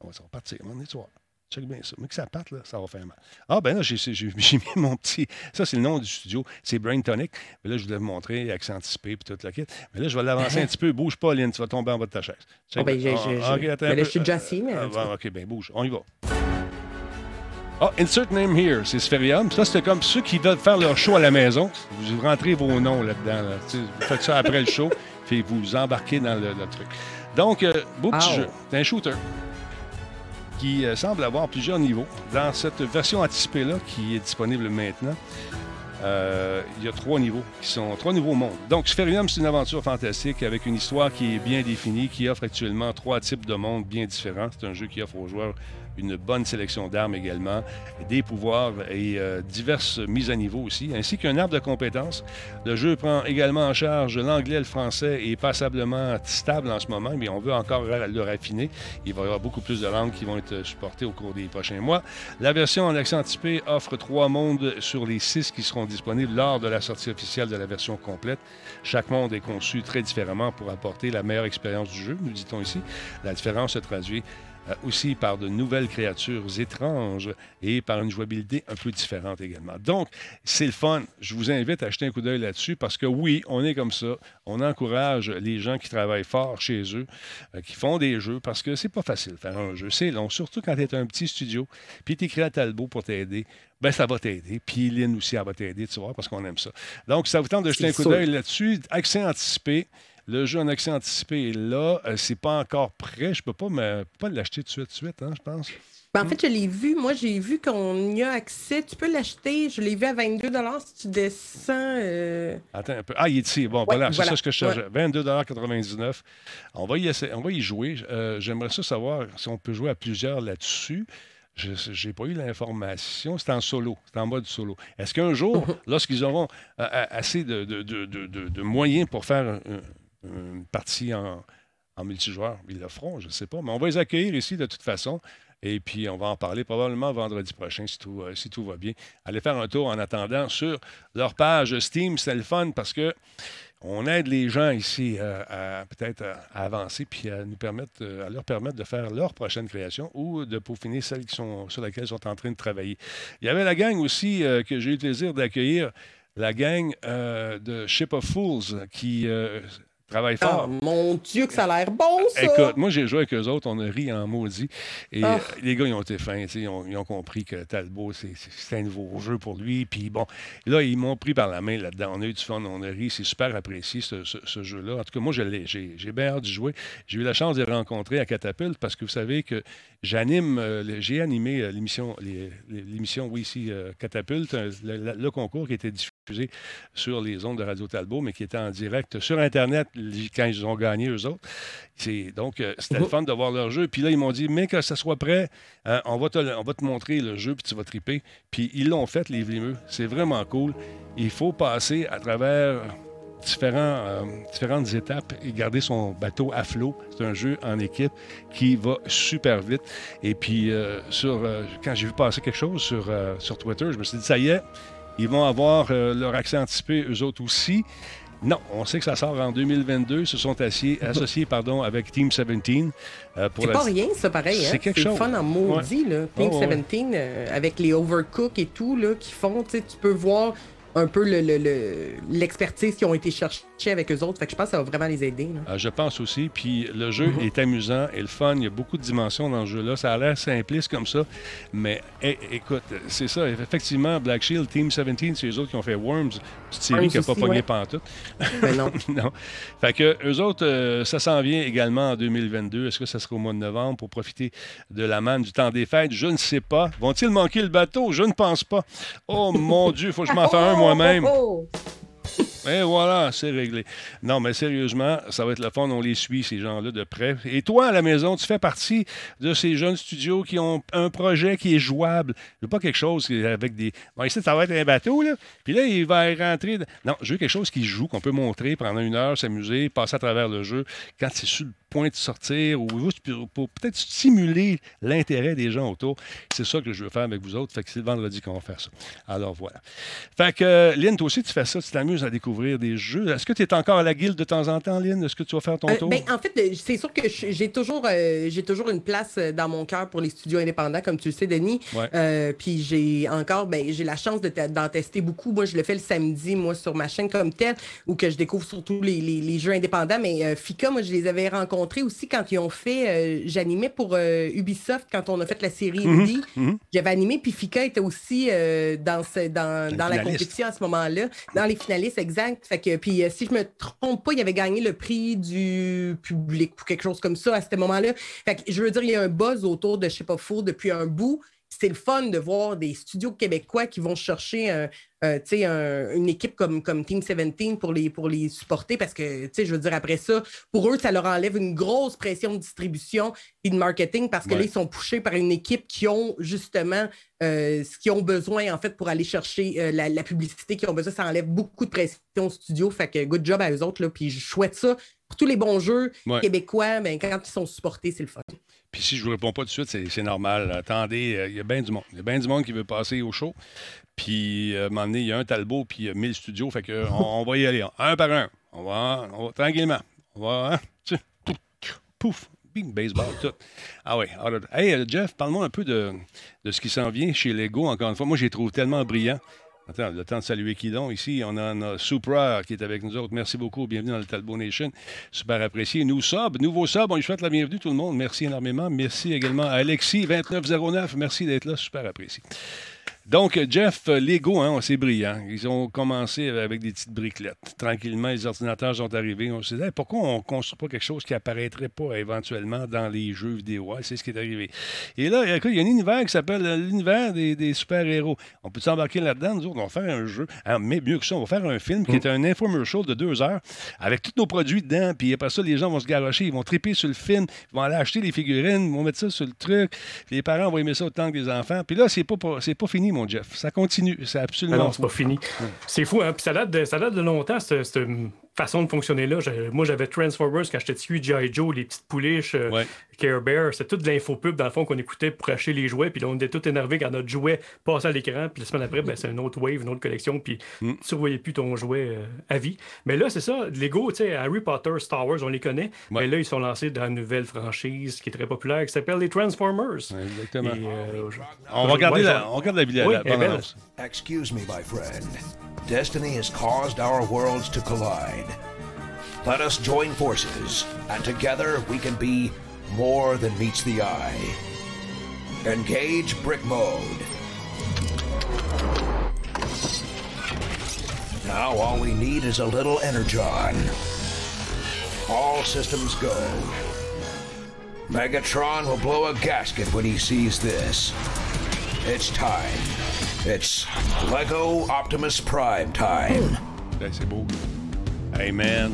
On va, ça va partir. On est soir. Check bien ça. Mais que ça parte, là, ça va faire mal. Ah, ben là, j'ai mis mon petit. Ça, c'est le nom du studio. C'est Brain Tonic. Mais là, je voulais vous montrer, accès anticipé, puis toute la kit. Mais là, je vais l'avancer un petit peu. Bouge pas, Lynn, tu vas tomber en bas de ta chaise. Ah, ben, j'ai- Ah, un ben là, je suis déjà assis, mais- Ah, bon, ok, ben bouge. On y va. Ah, insert name here, c'est Spherium. Ça, c'était comme ceux qui veulent faire leur show à la maison. Vous rentrez vos noms là-dedans. là. Vous faites ça après le show, puis vous embarquez dans le, le truc. Donc, euh, beau petit jeu. C'est un shooter qui euh, semble avoir plusieurs niveaux. Dans cette version anticipée-là, qui est disponible maintenant, euh, il y a trois niveaux qui sont trois nouveaux mondes. Donc, Spherium, c'est une aventure fantastique avec une histoire qui est bien définie, qui offre actuellement trois types de mondes bien différents. C'est un jeu qui offre aux joueurs une bonne sélection d'armes également, des pouvoirs et euh, diverses mises à niveau aussi, ainsi qu'un arbre de compétences. Le jeu prend également en charge l'anglais le français est passablement stable en ce moment, mais on veut encore le raffiner. Il va y avoir beaucoup plus de langues qui vont être supportées au cours des prochains mois. La version en accent anticipé offre trois mondes sur les six qui seront disponibles lors de la sortie officielle de la version complète. Chaque monde est conçu très différemment pour apporter la meilleure expérience du jeu, nous dit-on ici. La différence se traduit aussi par de nouvelles créatures étranges et par une jouabilité un peu différente également. Donc, c'est le fun. Je vous invite à jeter un coup d'œil là-dessus parce que oui, on est comme ça. On encourage les gens qui travaillent fort chez eux, euh, qui font des jeux parce que c'est pas facile de faire un jeu. C'est long, surtout quand tu es un petit studio, puis tu écris à Talbot pour t'aider. Ben, ça va t'aider. Puis Lynn aussi, elle va t'aider, tu vois, parce qu'on aime ça. Donc, ça vous tente de jeter un coup d'œil là-dessus. Accès anticipé. Le jeu en accès anticipé est là. Euh, c'est pas encore prêt. Je peux pas, me, pas l'acheter tout de suite, de suite hein, je pense. Ben, en fait, je l'ai vu. Moi, j'ai vu qu'on y a accès. Tu peux l'acheter. Je l'ai vu à 22 si tu descends. Euh, Attends un peu. Ah, il est ici. Bon, voilà, c'est ça ce que je cherchais. 22,99 On va y, on va y jouer. Euh, j'aimerais ça savoir si on peut jouer à plusieurs là-dessus. Je n'ai pas eu l'information. C'est en solo. C'est en mode solo. Est-ce qu'un jour, lorsqu'ils auront assez de, de, de, de, moyens pour faire une partie en, multijoueur. Ils le feront, je ne sais pas. Mais on va les accueillir ici de toute façon. Et puis, on va en parler probablement vendredi prochain si tout, euh, si tout va bien. Allez faire un tour en attendant sur leur page Steam. C'est le fun parce que on aide les gens ici euh, à peut-être avancer puis à nous permettre, euh, à leur permettre de faire leur prochaine création ou de peaufiner celles qui sont, sur lesquelles ils sont en train de travailler. Il y avait la gang aussi que j'ai eu le plaisir d'accueillir, la gang de Ship of Fools qui Travaille fort. mon Dieu, que ça a l'air bon, ça! Écoute, moi, j'ai joué avec eux autres, on a ri en maudit. Et ah. les gars, ils ont été fins, ils ont, ils ont, compris que Talbot, c'est un nouveau jeu pour lui. Puis bon, là, ils m'ont pris par la main là-dedans. On a eu du fun, on a ri, c'est super apprécié, ce, ce, jeu-là. En tout cas, moi, j'ai bien hâte d'y jouer. J'ai eu la chance de les rencontrer à Catapulte parce que vous savez que j'anime, euh, j'ai animé euh, l'émission, l'émission, oui, ici, euh, Catapulte, le, concours qui était diffusé sur les ondes de Radio Talbot, mais qui était en direct sur Internet quand ils ont gagné, eux autres. Donc, euh, c'était le fun de voir leur jeu. Puis là, ils m'ont dit, mais que ça soit prêt, hein, on, va te, on va te montrer le jeu, puis tu vas triper. Puis ils l'ont fait, les Vlimeux. C'est vraiment cool. Il faut passer à travers différents, euh, différentes étapes et garder son bateau à flot. C'est un jeu en équipe qui va super vite. Et puis, euh, sur, quand j'ai vu passer quelque chose sur, sur Twitter, je me suis dit, ça y est, ils vont avoir euh, leur accès anticipé, eux autres aussi. Non, on sait que ça sort en 2022. Ils se sont associés pardon, avec Team 17. Euh, c'est pas rien, ça, pareil. Hein? C'est quelque chose. fun en maudit. Là. Team 17, euh, avec les Overcook et tout, là, qui font, tu peux voir un peu l'expertise le, le, qui ont été cherchés avec eux autres. Fait que je pense que ça va vraiment les aider. Ah, je pense aussi. Puis le jeu mhm. est amusant et le fun. Il y a beaucoup de dimensions dans le jeu-là. Ça a l'air simpliste comme ça. Mais écoute, c'est ça. Effectivement, Black Shield, Team 17, c'est eux autres qui ont fait Worms. C'est série qui n'a pas pogné pantoute. Ben non. non. Fait que eux autres, euh, ça s'en vient également en 2022. Est-ce que ça sera au mois de novembre pour profiter de la manne du temps des fêtes? Je ne sais pas. Vont-ils manquer le bateau? Je ne pense pas. Oh mon Dieu, il faut que je m'en fasse un moi-même. Oh, oh, oh. Et voilà, c'est réglé. Non, mais sérieusement, ça va être le fun. On les suit, ces gens-là, de près. Et toi, à la maison, tu fais partie de ces jeunes studios qui ont un projet qui est jouable. Je veux pas quelque chose avec des. Bon, ici, ça va être un bateau, là. Puis là, il va rentrer. Non, je veux quelque chose qui joue, qu'on peut montrer pendant une heure, s'amuser, passer à travers le jeu. Quand c'est sur le point de sortir ou pour peut-être stimuler l'intérêt des gens autour. C'est ça que je veux faire avec vous autres. Fait que c'est le vendredi qu'on va faire ça. Alors voilà. Fait que Lynn, toi aussi, tu fais ça, tu t'amuses à découvrir des jeux. Est-ce que tu es encore à la guilde de temps en temps, Lynn? Est-ce que tu vas faire ton euh, tour? Ben, en fait, euh, c'est sûr que j'ai toujours, euh, j'ai toujours une place dans mon cœur pour les studios indépendants, comme tu le sais, Denis. puis j'ai encore, ben, j'ai la chance d'en tester beaucoup. Moi, je le fais le samedi, moi, sur ma chaîne comme telle, où que je découvre surtout les, les, les jeux indépendants. Mais Fika, moi, je les avais rencontrés aussi quand ils ont fait. Euh, j'animais pour euh, Ubisoft quand on a fait la série Indie. Mhm. J'avais animé, puis Fika était aussi euh, dans, dans, dans la compétition à ce moment-là, dans les finalistes, exact. Fait que, puis si je me trompe pas, il avait gagné le prix du public ou quelque chose comme ça à ce moment-là. Fait que je veux dire, il y a un buzz autour de Je sais pas fou depuis un bout c'est le fun de voir des studios québécois qui vont chercher euh, une équipe comme, comme Team 17 pour les, pour les supporter parce que, je veux dire, après ça, pour eux, ça leur enlève une grosse pression de distribution et de marketing parce que là, ils sont poussés par une équipe qui ont justement euh, ce qu'ils ont besoin, en fait, pour aller chercher euh, la, publicité qu'ils ont besoin. Ça enlève beaucoup de pression au studio. Fait que good job à eux autres. Là, puis je souhaite ça pour tous les bons jeux québécois. Mais ben, quand ils sont supportés, c'est le fun. Puis si je ne vous réponds pas tout de suite, c'est normal. Attendez, il y a bien du monde. Il y a bien du monde qui veut passer au show. Puis, euh, à un moment donné, il y a un Talbot, puis il y a 1000 studios. Fait qu'on on va y aller, un par un. On va, on va tranquillement. On va, hein, pouf, bing, baseball, tout. Ah oui. Hey, euh, Jeff, parle-moi un peu de, de ce qui s'en vient chez Lego, encore une fois. Moi, je les trouve tellement brillants. Attends, le temps de saluer qui donc? Ici, on a, Supra qui est avec nous autres. Merci beaucoup. Bienvenue dans le Talbot Nation. Super apprécié. Nous, Sub, nouveau Sub, on lui souhaite la bienvenue tout le monde. Merci énormément. Merci également à Alexis2909. Merci d'être là. Super apprécié. Donc, Jeff, Lego, hein, c'est brillant. Ils ont commencé avec des petites briquettes. Tranquillement, les ordinateurs sont arrivés. On se disait, pourquoi on ne construit pas quelque chose qui apparaîtrait pas éventuellement dans les jeux vidéo? c'est ce qui est arrivé. Et là, il y a un univers qui s'appelle l'univers des, super-héros. On peut s'embarquer là-dedans. Nous autres, on va faire un jeu. Ah, mais mieux que ça, on va faire un film qui est un infomercial de deux heures avec tous nos produits dedans. Puis après ça, les gens vont se garocher. Ils vont triper sur le film. Ils vont aller acheter les figurines. Ils vont mettre ça sur le truc. Les parents vont aimer ça autant que les enfants. Puis là, c'est pas, c'est pas fini mon Jeff. Ça continue. C'est absolument. non, c'est pas fini. C'est fou, hein? Puis ça date de, ça date de longtemps, cette, façon de fonctionner là. Moi, j'avais Transformers quand j'étais dessus, G.I. Joe, les petites pouliches, euh, Care Bear. C'était toute de l'infopub, dans le fond, qu'on écoutait pour acheter les jouets. Puis là, on était tout énervé quand notre jouet passait à l'écran. Puis la semaine après, ben, c'est une autre wave, une autre collection. Puis mm. tu ne voyais plus ton jouet euh, à vie. Mais là, c'est ça. Lego, tu sais, Harry Potter, Star Wars, on les connaît. Mais là, ils sont lancés dans une nouvelle franchise qui est très populaire, qui s'appelle les Transformers. exactement. Euh, on, va regarder la, on regarde la vidéo. Oui, Excuse me, my friend. Destiny has caused our worlds to collide. Let us join forces, and together we can be more than meets the eye. Engage brick mode. Now all we need is a little energon. All systems go. Megatron will blow a gasket when he sees this. It's time. It's Lego Optimus Prime time. C'est beau. Hey man,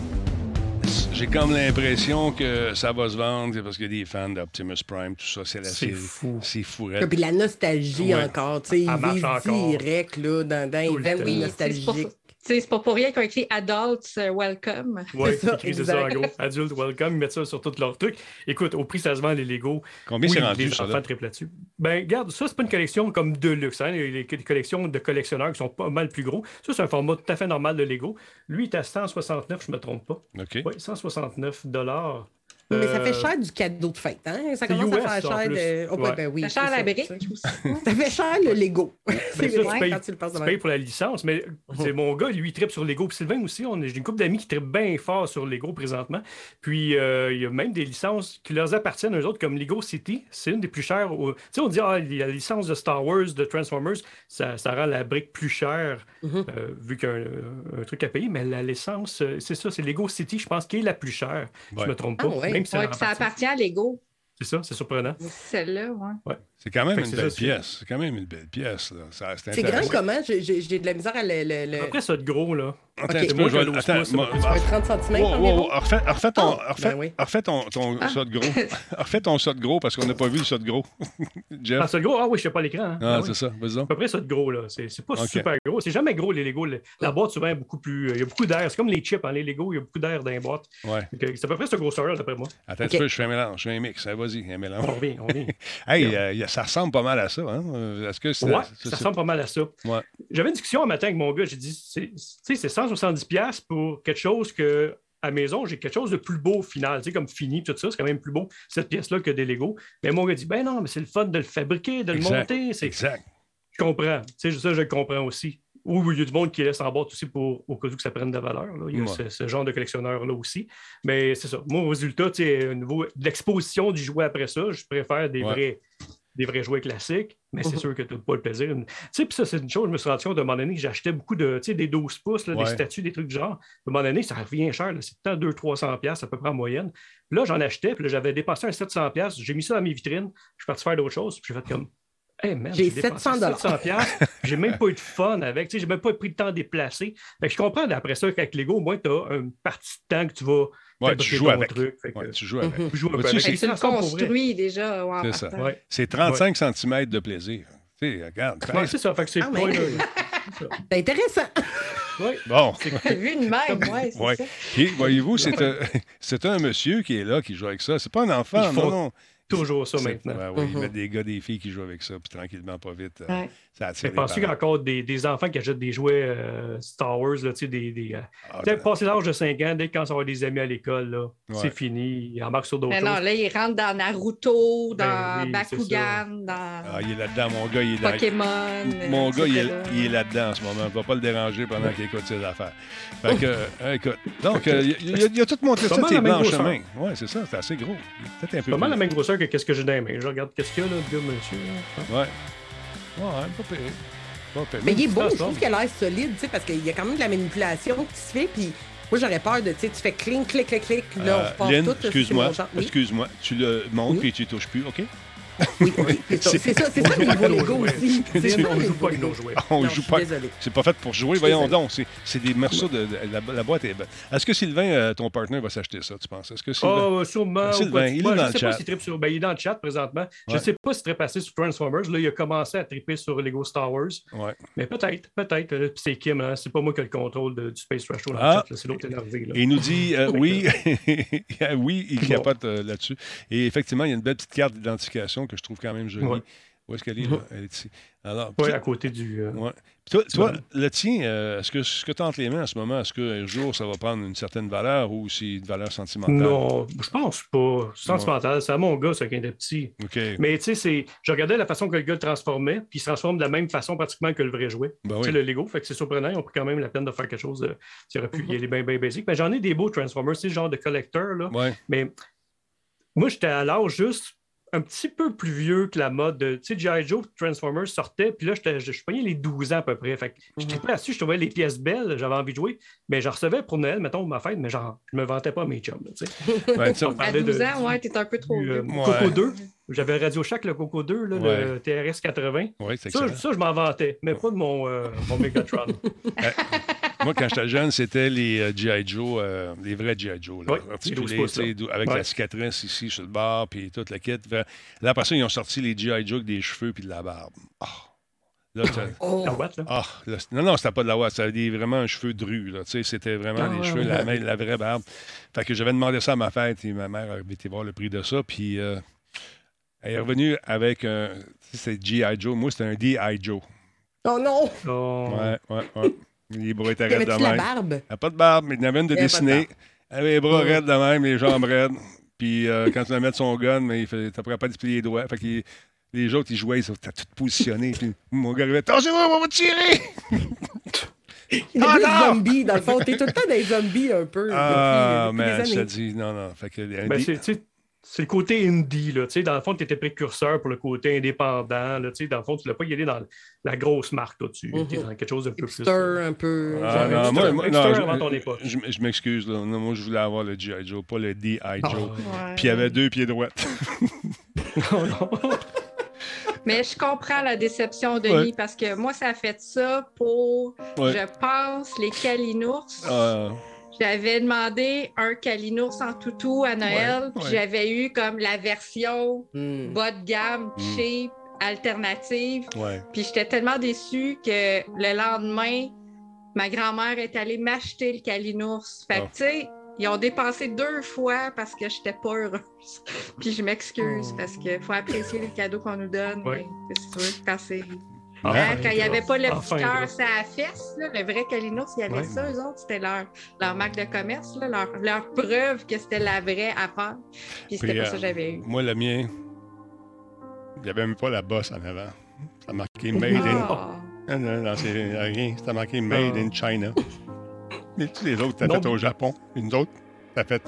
j'ai comme l'impression que ça va se vendre parce qu'il y a des fans d'Optimus Prime, tout ça. C'est, c'est fou. C'est fou. Et puis la nostalgie encore. Tu sais, il vit direct là, dans, dans les nostalgiques c'est pas pour rien qu'ils ont écrit Adults euh, Welcome. Oui, c'est ça, ça en gros. Adults Welcome, ils mettent ça sur tous leurs trucs. Écoute, au prix, ça se vend les Lego. Combien c'est rendu, les enfants triplent là-dessus. Ben, regarde, ça, c'est pas une collection comme de luxe. Hein. Les, collections de collectionneurs qui sont pas mal plus gros. Ça, c'est un format tout à fait normal de Lego. Lui, il est à 169, je me trompe pas. OK. Oui, 169 dollars. Mais ça fait euh, cher du cadeau de fête, hein? Ça commence à faire cher de. Oh, ben oui, ça fait cher la brique ça fait cher le Lego. c'est vrai quand tu le penses Tu payes pour la licence, mais c'est mon gars, lui, il tripe sur Lego. Puis Sylvain aussi, j'ai une couple d'amis qui trippent bien fort sur Lego présentement. Puis euh, il y a même des licences qui leur appartiennent, eux autres, comme Lego City. C'est une des plus chères. Tu sais, on dit, ah, la licence de Star Wars, de Transformers, ça, ça rend la brique plus chère, mm-hmm. euh, vu qu'il y a un, truc à payer. Mais la licence, c'est ça, c'est Lego City, je pense, qui est la plus chère. Je ne me trompe pas. Ah ça appartient à Lego. C'est ça, c'est surprenant. Celle-là, oui. Ouais. C'est quand même une belle pièce. C'est quand même une belle pièce. C'est grand comment? J'ai de la misère à le. le, Après, ça de gros, là. Attends, okay. moi, je vais attends, moi, 30 cm. refais, refais ton, oh, refais, ben oui. refais ton, ton ah. de gros. refais ton de gros parce qu'on n'a pas vu le saut de gros. Jeff? Ah, de gros? Ah oui, je sais pas l'écran. Hein. Ah, ah c'est ça. Vas-y. À peu près ça de gros, là. C'est pas super gros. C'est jamais gros, les Lego. La boîte, souvent, est beaucoup plus. Il y a beaucoup d'air. C'est comme les chips, hein, les Lego, il y a beaucoup d'air dans les boîtes. Ouais. C'est à peu près ce grosseur, d'après moi. Attends un peu, je fais un mélange. Je fais un mix. Vas-y, un mélange. On revient, on revient. Hey, euh, ça ressemble pas mal à ça. Hein? Est-ce que c'est. Ouais, ça ressemble pas mal à ça. J'avais une discussion un matin avec mon gars. J'ai dit, tu sais, c'est 170$ pour quelque chose que à maison, j'ai quelque chose de plus beau au final, tu sais, comme fini, tout ça, c'est quand même plus beau, cette pièce-là, que des Lego. Mais mon gars dit, ben non, mais c'est le fun de le fabriquer, de le monter. Exact. Je comprends. Tu sais, ça, je le comprends aussi. Ou il y a du monde qui laisse en boîte aussi pour, au cas où que ça prenne de la valeur. Il y a ce, genre de collectionneur-là aussi. Mais c'est ça. Moi, au résultat, au niveau de l'exposition du jouet après ça, je préfère des vrais des vrais jouets classiques, mais c'est mhm. sûr que tu n'as pas le plaisir. Tu sais, puis ça, c'est une chose, je me suis rendu compte à un moment donné que j'achetais beaucoup de, tu sais, des 12 pouces, des statues, des trucs du genre. À un moment donné, ça revient cher, c'est peut-être 200-300$ à peu près en moyenne. Là, j'en achetais, puis j'avais dépensé un 700$, j'ai mis ça dans mes vitrines, je suis parti faire d'autres choses, puis j'ai fait comme, j'ai 700 dollars. j'ai même pas eu de fun avec. J'ai même pas pris le temps de déplacer. je comprends après ça qu'avec Lego, au moins, tu as une partie de temps que tu vas. Ouais, tu joues avec. Truc, tu joues avec. Tu joues avec. C'est construit déjà. c'est ça. C'est 35 cm de plaisir. Tu sais, regarde. c'est ça. Fait que c'est ah, C'est intéressant. Oui. Bon. C'est vu de même, ouais. Puis, voyez-vous, c'est un, un, monsieur qui est là, qui joue avec ça. C'est pas un enfant, non, non toujours ça maintenant. oui, ils mettent des gars, des filles qui jouent avec ça, puis tranquillement, pas vite. Euh, ça attire. Penses-tu qu'il y a encore des, des, enfants qui achètent des jouets euh, Star Wars, là, tu sais, des. des euh, ah, ben. passé l'âge de 5 ans, dès qu'ils ont des amis à l'école, là, c'est fini, ils embarquent sur d'autres choses. Non, là, ils rentrent dans Naruto, ben dans Bakugan, dans. Ah, il est là-dedans, mon gars, il est là. Pokémon. Mon gars, il est, il est là-dedans en ce moment. On ne va pas le déranger pendant qu'il écoute ses affaires. Fait que, écoute. Donc, il, a, a, tout montré ça, ses blancs chemin. Oui, c'est ça, c'est assez gros. C'est pas mal la même grosseur que qu'est-ce que j'ai dans les mains. Je regarde qu'est-ce qu'il y a, là, le gars, monsieur. Ouais. Ouais, pas pire. Mais il est beau, je trouve qu'il a l'air solide, tu sais, parce qu'il y a quand même de la manipulation qui se fait, puis moi, j'aurais peur de, tu sais, tu fais clic, clic, clic, clic, là, on euh, repart tout. excuse-moi, excuse-moi, tu le montes puis tu touches plus, OK? Oui, c'est ça. C'est ça, c'est ça le niveau Lego aussi. On joue pas avec nos jouets. On joue pas. C'est pas fait pour jouer. Voyons donc. C'est des morceaux de. La boîte est belle. Est-ce que Sylvain, euh, ton partenaire, va s'acheter ça, tu penses? Est-ce que Sylvain. Oh, sûrement. Sylvain, il est dans le chat. Ben, il est dans le chat présentement. Je ne sais pas s'il serait passé sur Transformers. Là, il a commencé à triper sur Lego Star Wars. Ouais. Mais peut-être, peut-être. C'est Kim, hein. c'est pas moi qui ai le contrôle du Space Rush dans le ah. chat. C'est l'autre énervé. Il nous dit euh, oui, oui, il capote euh, là-dessus. Et effectivement, il y a une belle petite carte d'identification que je trouve quand même jolie. Où est-ce qu'elle est? Là? Elle est ici. Alors, oui, à côté du. Euh, ouais. toi, toi le tien, euh, est-ce que ce que tu as entre les mains en ce moment, est-ce qu'un jour ça va prendre une certaine valeur ou c'est une valeur sentimentale? Non, je pense pas. Sentimental, c'est à mon gars, ça, qui était petit. Mais tu sais, je regardais la façon que le gars le transformait, puis il se transforme de la même façon pratiquement que le vrai jouet. Ben le Lego, fait que c'est surprenant. Ils ont pris quand même la peine de faire quelque chose. De... Il aurait pu y aller bien, bien basique. Mais j'en ai des beaux Transformers, c'est genre de collecteur. Là. Mais moi, j'étais à l'âge juste un petit peu plus vieux que la mode de. Tu sais, G.I. Joe Transformers sortait, puis là, je, je payais les 12 ans à peu près. Fait que j'étais pas là-dessus, je trouvais les pièces belles, j'avais envie de jouer, mais j'en recevais pour Noël, mettons, ma fête, mais genre, je me vantais pas mes chums. Tu sais. ouais, à 12 ans, ouais, t'es un peu trop vieux. Euh, Coco 2. J'avais Radio Shack, le Coco 2, là, le TRS 80. ça, ça, je m'en vantais, mais pas de mon, euh, mon Megatron. Moi, quand j'étais jeune, c'était les euh, G.I. Joe, euh, les vrais G.I. Joe. Là, avec la cicatrice ici sur le bord, puis toute la kit. Là, après ça, ils ont sorti les G.I. Joe avec des cheveux puis de la barbe. Oh. Là, oh. La ouate, là? Ah, non, non, c'était pas de la ouate, c'était vraiment un cheveu dru. Là, c'était vraiment ah, les cheveux, la, la, vraie barbe. Fait que j'avais demandé ça à ma fête et ma mère avait été voir le prix de ça. Puis euh, elle est revenue avec un. C'est G.I. Joe. Moi, c'était un D.I. Joe. Oh non! Oh. Ouais, ouais, ouais. Les bras étaient raides de même. barbe? Elle n'a pas de barbe, mais il y en avait une de dessinée. Elle avait les bras raides de même, les jambes raides. Puis euh, quand tu vas mettre son gun, mais il ne pourrait pas déplier les doigts. Fait que les autres, ils jouaient, ils étaient tout positionnés. Puis mon gars arrivait, Attention, on va tirer! Il y a des zombies, dans le fond. T'es tout le temps des zombies un peu. Ah, mais je te dis, non, non. Fait que, ben, c'est le côté indie. Là, dans le fond, tu étais précurseur pour le côté indépendant. Là, dans le fond, tu ne l'as pas y aller dans la grosse marque. Là, tu es dans quelque chose d'un peu plus. un peu. Ah, non, moi, moi, non, avant ton époque. Je, je m'excuse. Moi, je voulais avoir le G.I. Joe, pas le D.I. Ah, Joe. Puis il y avait deux pieds droits. non, non. Mais je comprends la déception, Denis, parce que moi, ça a fait ça pour, je pense, les Kalinours. Ah. J'avais demandé un Kalinours en toutou à Noël, puis j'avais eu comme la version hmm. bas de gamme, hmm. cheap, alternative. Puis j'étais tellement déçue que le lendemain, ma grand-mère est allée m'acheter le Kalinours. Fait que, ah. tu sais, ils ont dépensé deux fois parce que j'étais pas heureuse. Puis je m'excuse oh. parce qu'il faut apprécier les cadeaux qu'on nous donne. C'est sûr, quand c'est ah, hein, quand il n'y avait pas le petit cœur sur la fesse, le vrai Kalinos, il y avait ça, eux autres, c'était leur, leur marque de commerce, leur, leur, preuve que c'était la vraie affaire. Puis c'était pas ça que j'avais eu. Moi, le mien, il n'y avait même pas la bosse en avant. Ça marqué Made in. Ah. Non, non, non, c'est rien. C'était marqué Made in China. Mais tous les autres, t'as fait au Japon. Une autre, t'as fait.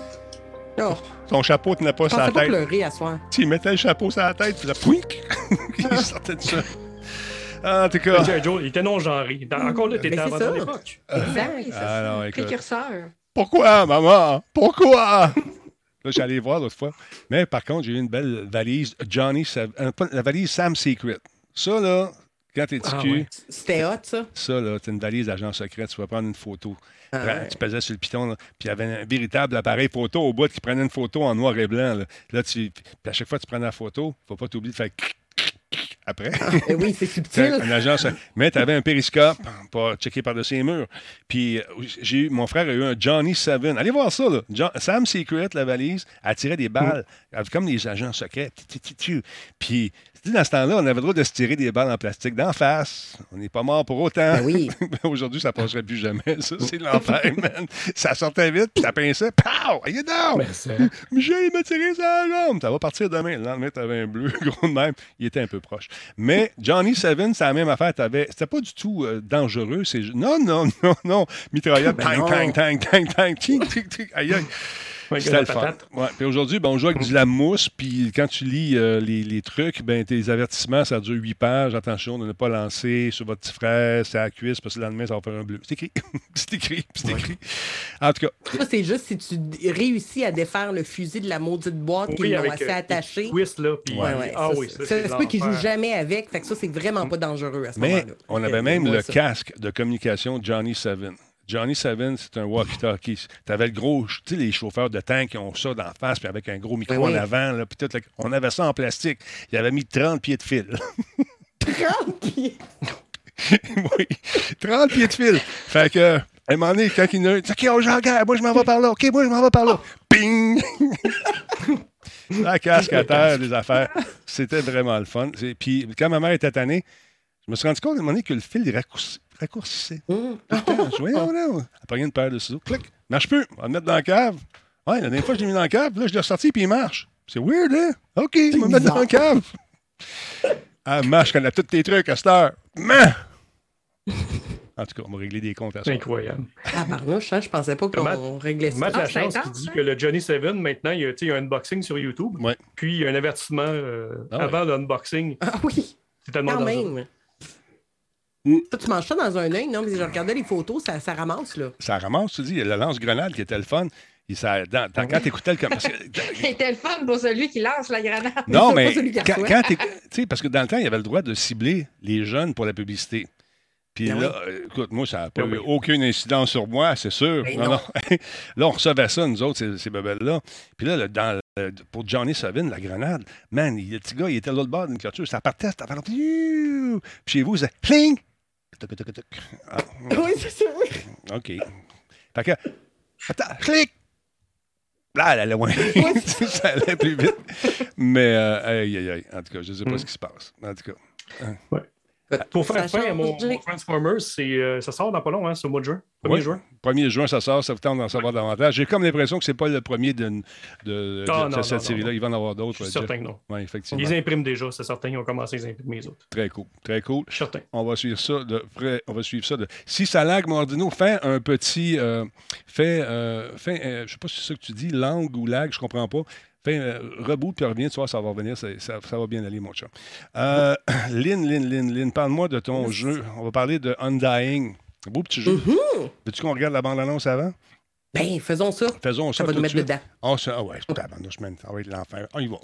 Oh. Ton chapeau tenait pas sur la tête. pas pleurer à soir. Tu mettais le chapeau sur la tête, puis là, pouic! il sortait de ça. Ah, en tout cas. Joe, il était non-genré. Encore là, t'étais avant ton époque. Exact. Alors, Précurseur. Pourquoi, maman? Pourquoi? Là, j'allais voir l'autre fois. Mais par contre, j'ai eu une belle valise Johnny, euh, la valise Sam Secret. Ça, là, quand t'es Ah, TQ, ouais. C'était hot, ça? ça, là, t'as une valise d'agent secret, tu vas prendre une photo. Ah, ouais. Tu pesais sur le piton, là, puis il y avait un véritable appareil photo au bout qui prenait une photo en noir et blanc. Là, Là, tu, puis à chaque fois que tu prenais la photo, faut pas t'oublier de faire après. Eh oui, c'est subtil. un agent secret. Mais tu avais un périscope pour checker par-dessus les murs. Puis euh, j'ai eu, mon frère a eu un Johnny Seven. Allez voir ça, là. John- Sam Secret, la valise, elle tirait des balles, elle- comme des agents secrets. Puis, dans ce temps-là, on avait le droit de se tirer des balles en plastique d'en face. On n'est pas mort pour autant. Ben oui. Aujourd'hui, ça passerait plus jamais. Ça, c'est l'enfer, man. Ça sortait vite, puis ça pinçait. Pow! You down! Ben, c'est- Michel, il m'a tiré sa jambe. Ça va partir demain. Le lendemain, t'avais un bleu, gros de même. Il était un peu proche. Mais Johnny Seven, c'est la même affaire. T'avais... C'était pas du tout euh, dangereux. C'est... Non, non, non, non. Mitraillette, Ben tang, tang, tang, tang, tang, ting, ting, ting. Aïe, aïe. Ouais, C'était le fun. Ouais. Puis aujourd'hui, ben, on joue avec de la mousse. Puis quand tu lis euh, les, les trucs, ben, tes avertissements, ça dure 8 pages. Attention de ne pas lancer sur votre petit frère, c'est à la cuisse, parce que le lendemain, ça va faire un bleu. C'est écrit. c'est écrit. C'est écrit. En tout cas, Ça, c'est juste si tu réussis à défaire le fusil de la maudite boîte Oui, qu'ils l'ont assez euh, attaché. Twist, là. Puis, Ouais, ouais, ah ça, oui, ça, c'est se peut qu'ils jouent jamais avec. Fait que ça, c'est vraiment pas dangereux à ce Mais moment-là. on avait même le ça. casque de communication Johnny Seven. Johnny Seven, c'est un walkie-talkie. Tu avais le gros, tu sais, les chauffeurs de tank qui ont ça d'en face, puis avec un gros micro Ben oui. en avant. Là, puis tout, on avait ça en plastique. Il avait mis 30 pieds de fil. 30 pieds? oui, 30 pieds de fil. Fait que, à un moment donné, quand il y en a un, il dit, OK, oh, j'en moi je m'en vais par là. OK, moi je m'en vais par là. Ping! La casque à terre, des affaires. C'était vraiment le fun. Puis quand ma mère était tannée, je me suis rendu compte à un moment donné que le fil il raccourci- raccourcissait. Temps. Je là. Elle prenait une paire de ciseaux. Clic. Marche plus. On va le mettre dans la cave. Ouais, la dernière fois, je l'ai mis dans la cave. Là, je l'ai ressorti, puis il marche. C'est weird, hein? OK, je vais le mettre dans la cave. Ah, marche, connaît tous tes trucs à cette heure. Man! En tout cas, on va régler des comptes à ça. C'est incroyable. Ah, barnouche, hein, je pensais pas Matt- qu'on réglait ça. Matt Ah, La Chance qui dit hein? que le Johnny Seven, maintenant, il y a, il y a un unboxing sur YouTube. Ouais. Puis il y a un avertissement euh, Ah ouais. avant l'unboxing. Ah oui, C'est tellement quand dangereux. même. Mm. Toi, tu manges ça dans un œil, non? Mais je regardais les photos, ça, ça ramasse, là. Ça ramasse, tu dis, il y a le lance-grenade qui était le fun. Et ça, dans, dans- quand t'écoutais le... parce que- C'était le fun pour celui qui lance la grenade. non, Pas mais celui qui quand, quand t'éc- tu sais, parce que dans le temps, il y avait le droit de cibler les jeunes pour la publicité. Puis Ben là, euh, écoute, moi, ça n'a pas Ben eu oui. aucun incident sur moi, c'est sûr. Ben non, non. non. là, on recevait ça, nous autres, ces, ces bebelles-là. Puis là, le- dans, le- pour Johnny Savin, la grenade, man, il- le petit gars, il était à l'autre bord d'une clôture, ça partait, ça partait. Puis chez vous, c'est pling! Tuc, tuc, tuc. Ah, Oui, c'est ça. OK. Fait que, attends, clic! Là, elle allait loin. ça allait plus vite. Mais, euh, aïe, aïe, aïe. En tout cas, je ne sais pas Mm. ce qui se passe. En tout cas. Pour faire fin à mon, Transformers, c'est, euh, ça sort dans pas long, hein, c'est au mois de juin. 1er Oui. juin. 1er juin, ça sort, ça vous tente d'en savoir davantage. J'ai comme l'impression que c'est pas le premier de, de, de- Ah, de non, cette non, série-là. non. Il va en avoir Je d'autres. suis Jeff. certain que non. Oui, effectivement. Ils impriment déjà, c'est certain. Ils ont commencé à les imprimer les autres. Très cool. Très cool. Je certain. On va suivre ça de près. On va suivre ça de. Si ça lag, mon ordino, fais un petit. euh, fais. euh, fais, euh, je sais pas si c'est ça que tu dis, langue ou lag, je comprends pas. Fais euh, reboot puis reviens, tu vois, ça va revenir, ça, va bien aller, mon chum. Euh, Lynn, Lynn, Lynn, Lynn, parle-moi de ton jeu. On va parler de Undying. Un beau petit jeu. Mhm. Veux-tu qu'on regarde la bande-annonce avant? Ben, faisons ça. Faisons ça. Ça va tout nous mettre dedans. Ah, ça, ah ouais, man. Ça va être l'enfer. On y va.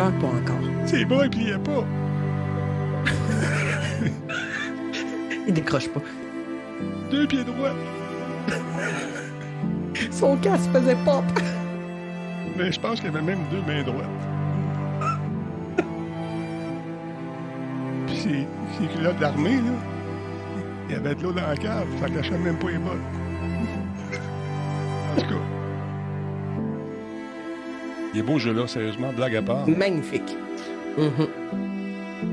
Pleure pas encore. C'est bon, il pliait pas. Il décroche pas. Deux pieds droits. Son casque faisait pop. Mais je pense qu'il y avait même deux mains droites. Puis ses, ses culottes d'armée, là, il y avait de l'eau dans la cave, ça cachait même pas les bottes. En tout cas. Il est beau jeu-là, sérieusement, blague à part. Magnifique. Mhm.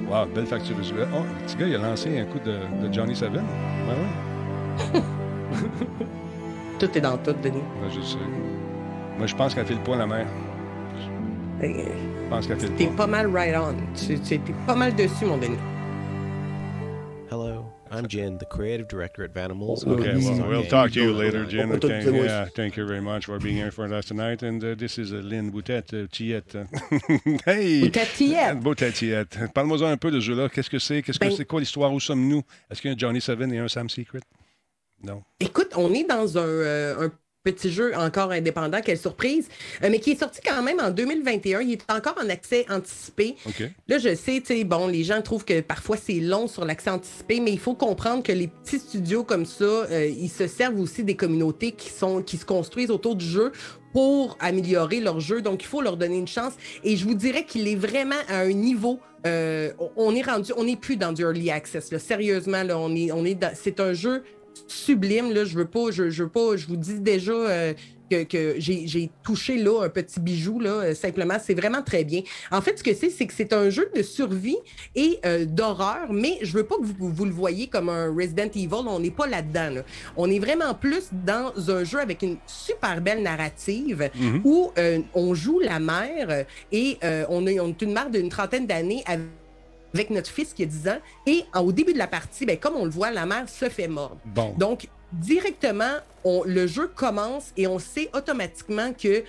Wow, belle facture visuelle. Oh, le petit gars, il a lancé un coup de, de Johnny Seven. Ben oui, Tout est dans tout, Denis. ben, je sais. Moi, je pense qu'elle fait le poids, la mère. Euh, Je pense qu'elle fait le T'es poids. pas mal right on. T'es pas mal dessus, mon Denis. Hello, I'm Jen, the creative director at Vanimals. Okay, well, we'll talk to you later, Jin. Okay, yeah, thank you very much for being here for us tonight. And uh, this is uh, Lynn Boutette, uh, Tiette. hey! Boutette Tiette. Boutette Tiette. Parle-moi un peu de ce jeu-là. Qu'est-ce que c'est? Qu'est-ce que ben c'est? Quoi l'histoire? Où sommes-nous? Est-ce qu'il y a un Johnny Seven et un Sam Secret? Non. Écoute, on est dans un, euh, un petit jeu encore indépendant, quelle surprise, euh, mais qui est sorti quand même en 2021. Il est encore en accès anticipé. Là, je sais, tu sais, bon, les gens trouvent que parfois c'est long sur l'accès anticipé, mais il faut comprendre que les petits studios comme ça, euh, ils se servent aussi des communautés qui, sont, qui se construisent autour du jeu pour améliorer leur jeu. Donc, il faut leur donner une chance. Et je vous dirais qu'il est vraiment à un niveau. Euh, on est rendu, on n'est plus dans du early access. Là. Sérieusement, là, on est, on est c'est un jeu sublime. Là. Je veux pas, je, veux pas, je vous dis déjà euh, que, j'ai touché là un petit bijou, là, euh, simplement. C'est vraiment très bien. En fait, ce que c'est, c'est que c'est un jeu de survie et euh, d'horreur, mais je veux pas que vous, vous, le voyez comme un Resident Evil. On n'est pas là-dedans. On est vraiment plus dans un jeu avec une super belle narrative mm-hmm. où on joue la mère et on, a, on a une mère d'une trentaine d'années avec avec notre fils qui a 10 ans. Et au début de la partie, ben, comme on le voit, la mère se fait mordre. Donc, directement, le jeu commence et on sait automatiquement que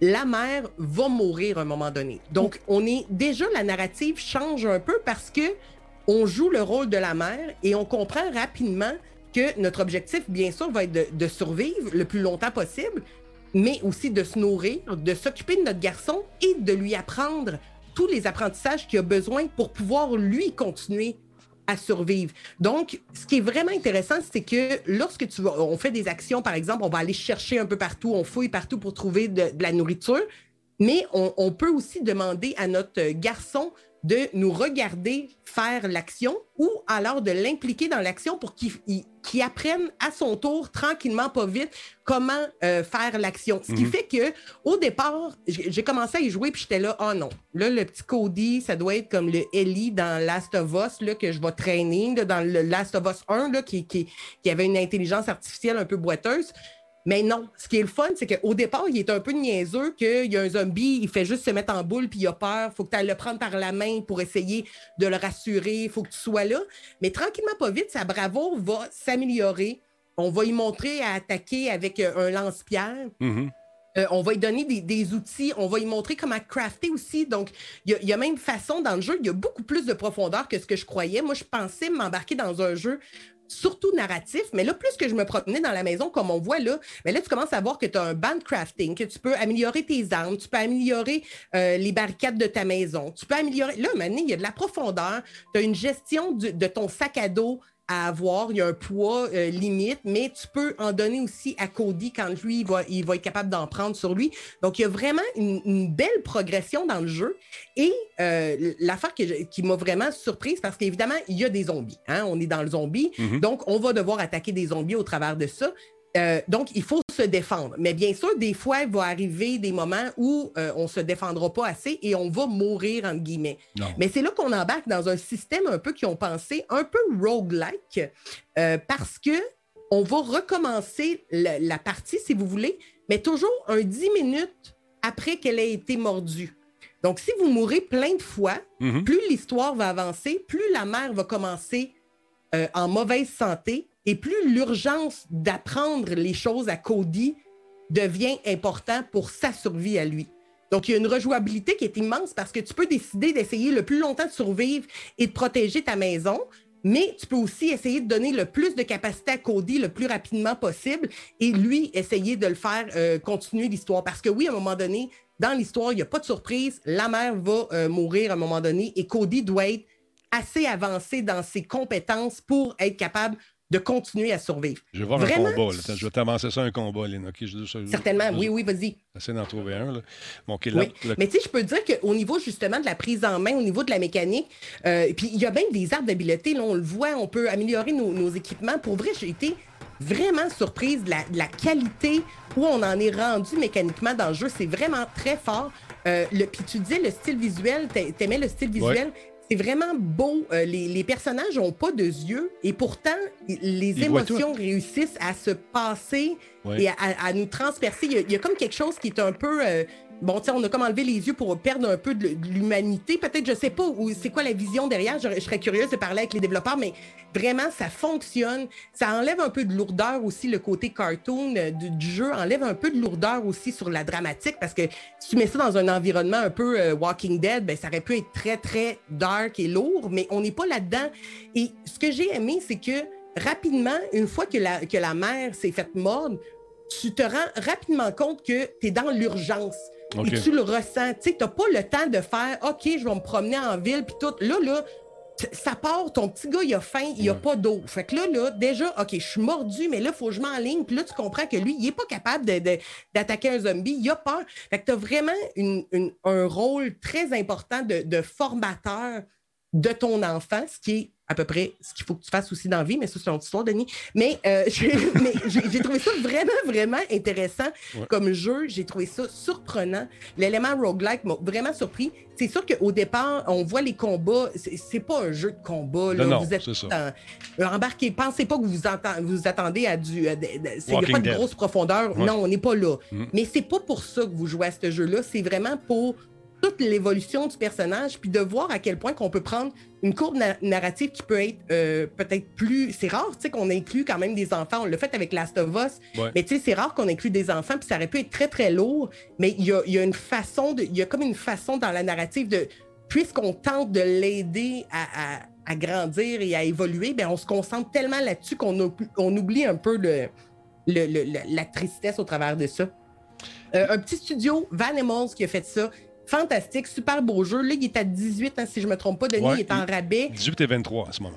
la mère va mourir à un moment donné. Donc, on est déjà la narrative change un peu parce que on joue le rôle de la mère et on comprend rapidement que notre objectif, bien sûr, va être de, de survivre le plus longtemps possible, mais aussi de se nourrir, de s'occuper de notre garçon et de lui apprendre tous les apprentissages qu'il a besoin pour pouvoir, lui, continuer à survivre. Donc, ce qui est vraiment intéressant, c'est que lorsque tu vas, on fait des actions, par exemple, on va aller chercher un peu partout, on fouille partout pour trouver de, la nourriture, mais on, peut aussi demander à notre garçon de nous regarder faire l'action ou alors de l'impliquer dans l'action pour qu'il apprenne à son tour, tranquillement, pas vite, comment euh, faire l'action. Ce qui mhm. fait que au départ, j'ai commencé à y jouer puis j'étais là, oh non, là, le petit Cody, ça doit être comme le Ellie dans Last of Us, là, que je vais traîner, dans le Last of Us 1, là, qui, qui, qui avait une intelligence artificielle un peu boiteuse. Mais non, ce qui est le fun, c'est qu'au départ, il est un peu niaiseux qu'il y a un zombie, il fait juste se mettre en boule, puis il a peur, il faut que tu ailles le prendre par la main pour essayer de le rassurer, il faut que tu sois là. Mais tranquillement, pas vite, sa bravoure va s'améliorer. On va y montrer à attaquer avec euh, un lance-pierre. Mm-hmm. Euh, on va lui donner des, outils, on va lui montrer comment crafter aussi. Donc, il y, y, a même façon dans le jeu, il y a beaucoup plus de profondeur que ce que je croyais. Moi, je pensais m'embarquer dans un jeu surtout narratif. Mais là, plus que je me promenais dans la maison, comme on voit là, mais là, tu commences à voir que tu as un crafting, que tu peux améliorer tes armes, tu peux améliorer euh, les barricades de ta maison, tu peux améliorer. Là, maintenant, il y a de la profondeur, tu as une gestion de ton sac à dos à avoir. Il y a un poids euh, limite, mais tu peux en donner aussi à Cody quand lui, il va, il va être capable d'en prendre sur lui. Donc, il y a vraiment une, belle progression dans le jeu. Et euh, l'affaire qui, m'a vraiment surprise, parce qu'évidemment, il y a des zombies. Hein? On est dans le zombie. Mm-hmm. Donc, on va devoir attaquer des zombies au travers de ça. Euh, donc, il faut se défendre. Mais bien sûr, des fois, il va arriver des moments où euh, on ne se défendra pas assez et on va mourir, entre guillemets. Mais c'est là qu'on embarque dans un système un peu qui ont pensé un peu roguelike euh, parce que on va recommencer la, partie, si vous voulez, mais toujours un 10 minutes après qu'elle ait été mordue. Donc, si vous mourrez plein de fois, mm-hmm. plus l'histoire va avancer, plus la mère va commencer en mauvaise santé et plus l'urgence d'apprendre les choses à Cody devient important pour sa survie à lui. Donc, il y a une rejouabilité qui est immense parce que tu peux décider d'essayer le plus longtemps de survivre et de protéger ta maison, mais tu peux aussi essayer de donner le plus de capacité à Cody le plus rapidement possible et lui essayer de le faire euh, continuer l'histoire. Parce que oui, à un moment donné, dans l'histoire, il n'y a pas de surprise. La mère va euh, mourir à un moment donné et Cody doit être assez avancé dans ses compétences pour être capable de continuer à survivre. Je vais voir un combat. Je vais t'avancer ça un combat, Léna. Certainement, oui, oui, vas-y. Essaye d'en trouver un. Là. Mais tu sais, je peux dire qu'au niveau justement de la prise en main, au niveau de la mécanique, euh, puis il y a même des arbres d'habileté, on le voit, on peut améliorer nos, équipements. Pour vrai, j'ai été vraiment surprise de la, qualité où on en est rendu mécaniquement dans le jeu. C'est vraiment très fort. Euh, le, puis tu disais le style visuel, t'aimais le style visuel. C'est vraiment beau. Euh, les, personnages n'ont pas de yeux et pourtant, les émotions réussissent à se passer et à, nous transpercer. Il y, a, comme quelque chose qui est un peu. Euh, bon, tu sais, on a comme enlevé les yeux pour perdre un peu de, l'humanité. Peut-être, je sais pas, c'est quoi la vision derrière. Je, serais curieuse de parler avec les développeurs, mais vraiment, ça fonctionne. Ça enlève un peu de lourdeur aussi, le côté cartoon euh, du, jeu enlève un peu de lourdeur aussi sur la dramatique parce que si tu mets ça dans un environnement un peu euh, Walking Dead, ben, ça aurait pu être très, très dark et lourd, mais on n'est pas là-dedans. Et ce que j'ai aimé, c'est que rapidement, une fois que la, que la mère s'est faite mordre, tu te rends rapidement compte que tu es dans l'urgence. Et tu le ressens. Tu n'as pas le temps de faire OK, je vais me promener en ville, puis tout. Là, là, ça part, ton petit gars, il a faim, il a pas d'eau. Fait que là, là, déjà, OK, je suis mordu, mais là, il faut que je m'enligne. Puis là, tu comprends que lui, il n'est pas capable d'attaquer un zombie. Il a peur. Fait que tu as vraiment un rôle très important de, de formateur de ton enfant, ce qui est à peu près ce qu'il faut que tu fasses aussi dans la vie, mais ça, c'est une autre histoire, Denis. Mais, euh, j'ai trouvé ça vraiment, vraiment intéressant comme jeu. J'ai trouvé ça surprenant. L'élément roguelike m'a vraiment surpris. C'est sûr qu'au départ, on voit les combats. C'est pas un jeu de combat. Là. vous êtes embarqué. Pensez pas que vous vous attendez à du. A pas de grosse profondeur. Non, on n'est pas là. Mm. Mais c'est pas pour ça que vous jouez à ce jeu-là. C'est vraiment pour toute l'évolution du personnage, puis de voir à quel point qu'on peut prendre une courbe narrative qui peut être euh, peut-être plus. C'est rare, tu sais, qu'on inclut quand même des enfants. On l'a fait avec Last of Us, mais tu sais, c'est rare qu'on inclut des enfants, puis ça aurait pu être très, très lourd, mais il y a, y a, une façon, de, il y a comme une façon dans la narrative de. Puisqu'on tente de l'aider à, à, grandir et à évoluer, bien, on se concentre tellement là-dessus qu'on on oublie un peu le, le, la tristesse au travers de ça. Euh, un petit studio, Van qui a fait ça. Fantastique, super beau jeu. Là, il est à 18, hein, si je ne me trompe pas. Denis il est en rabais. 18 et 23 à ce moment.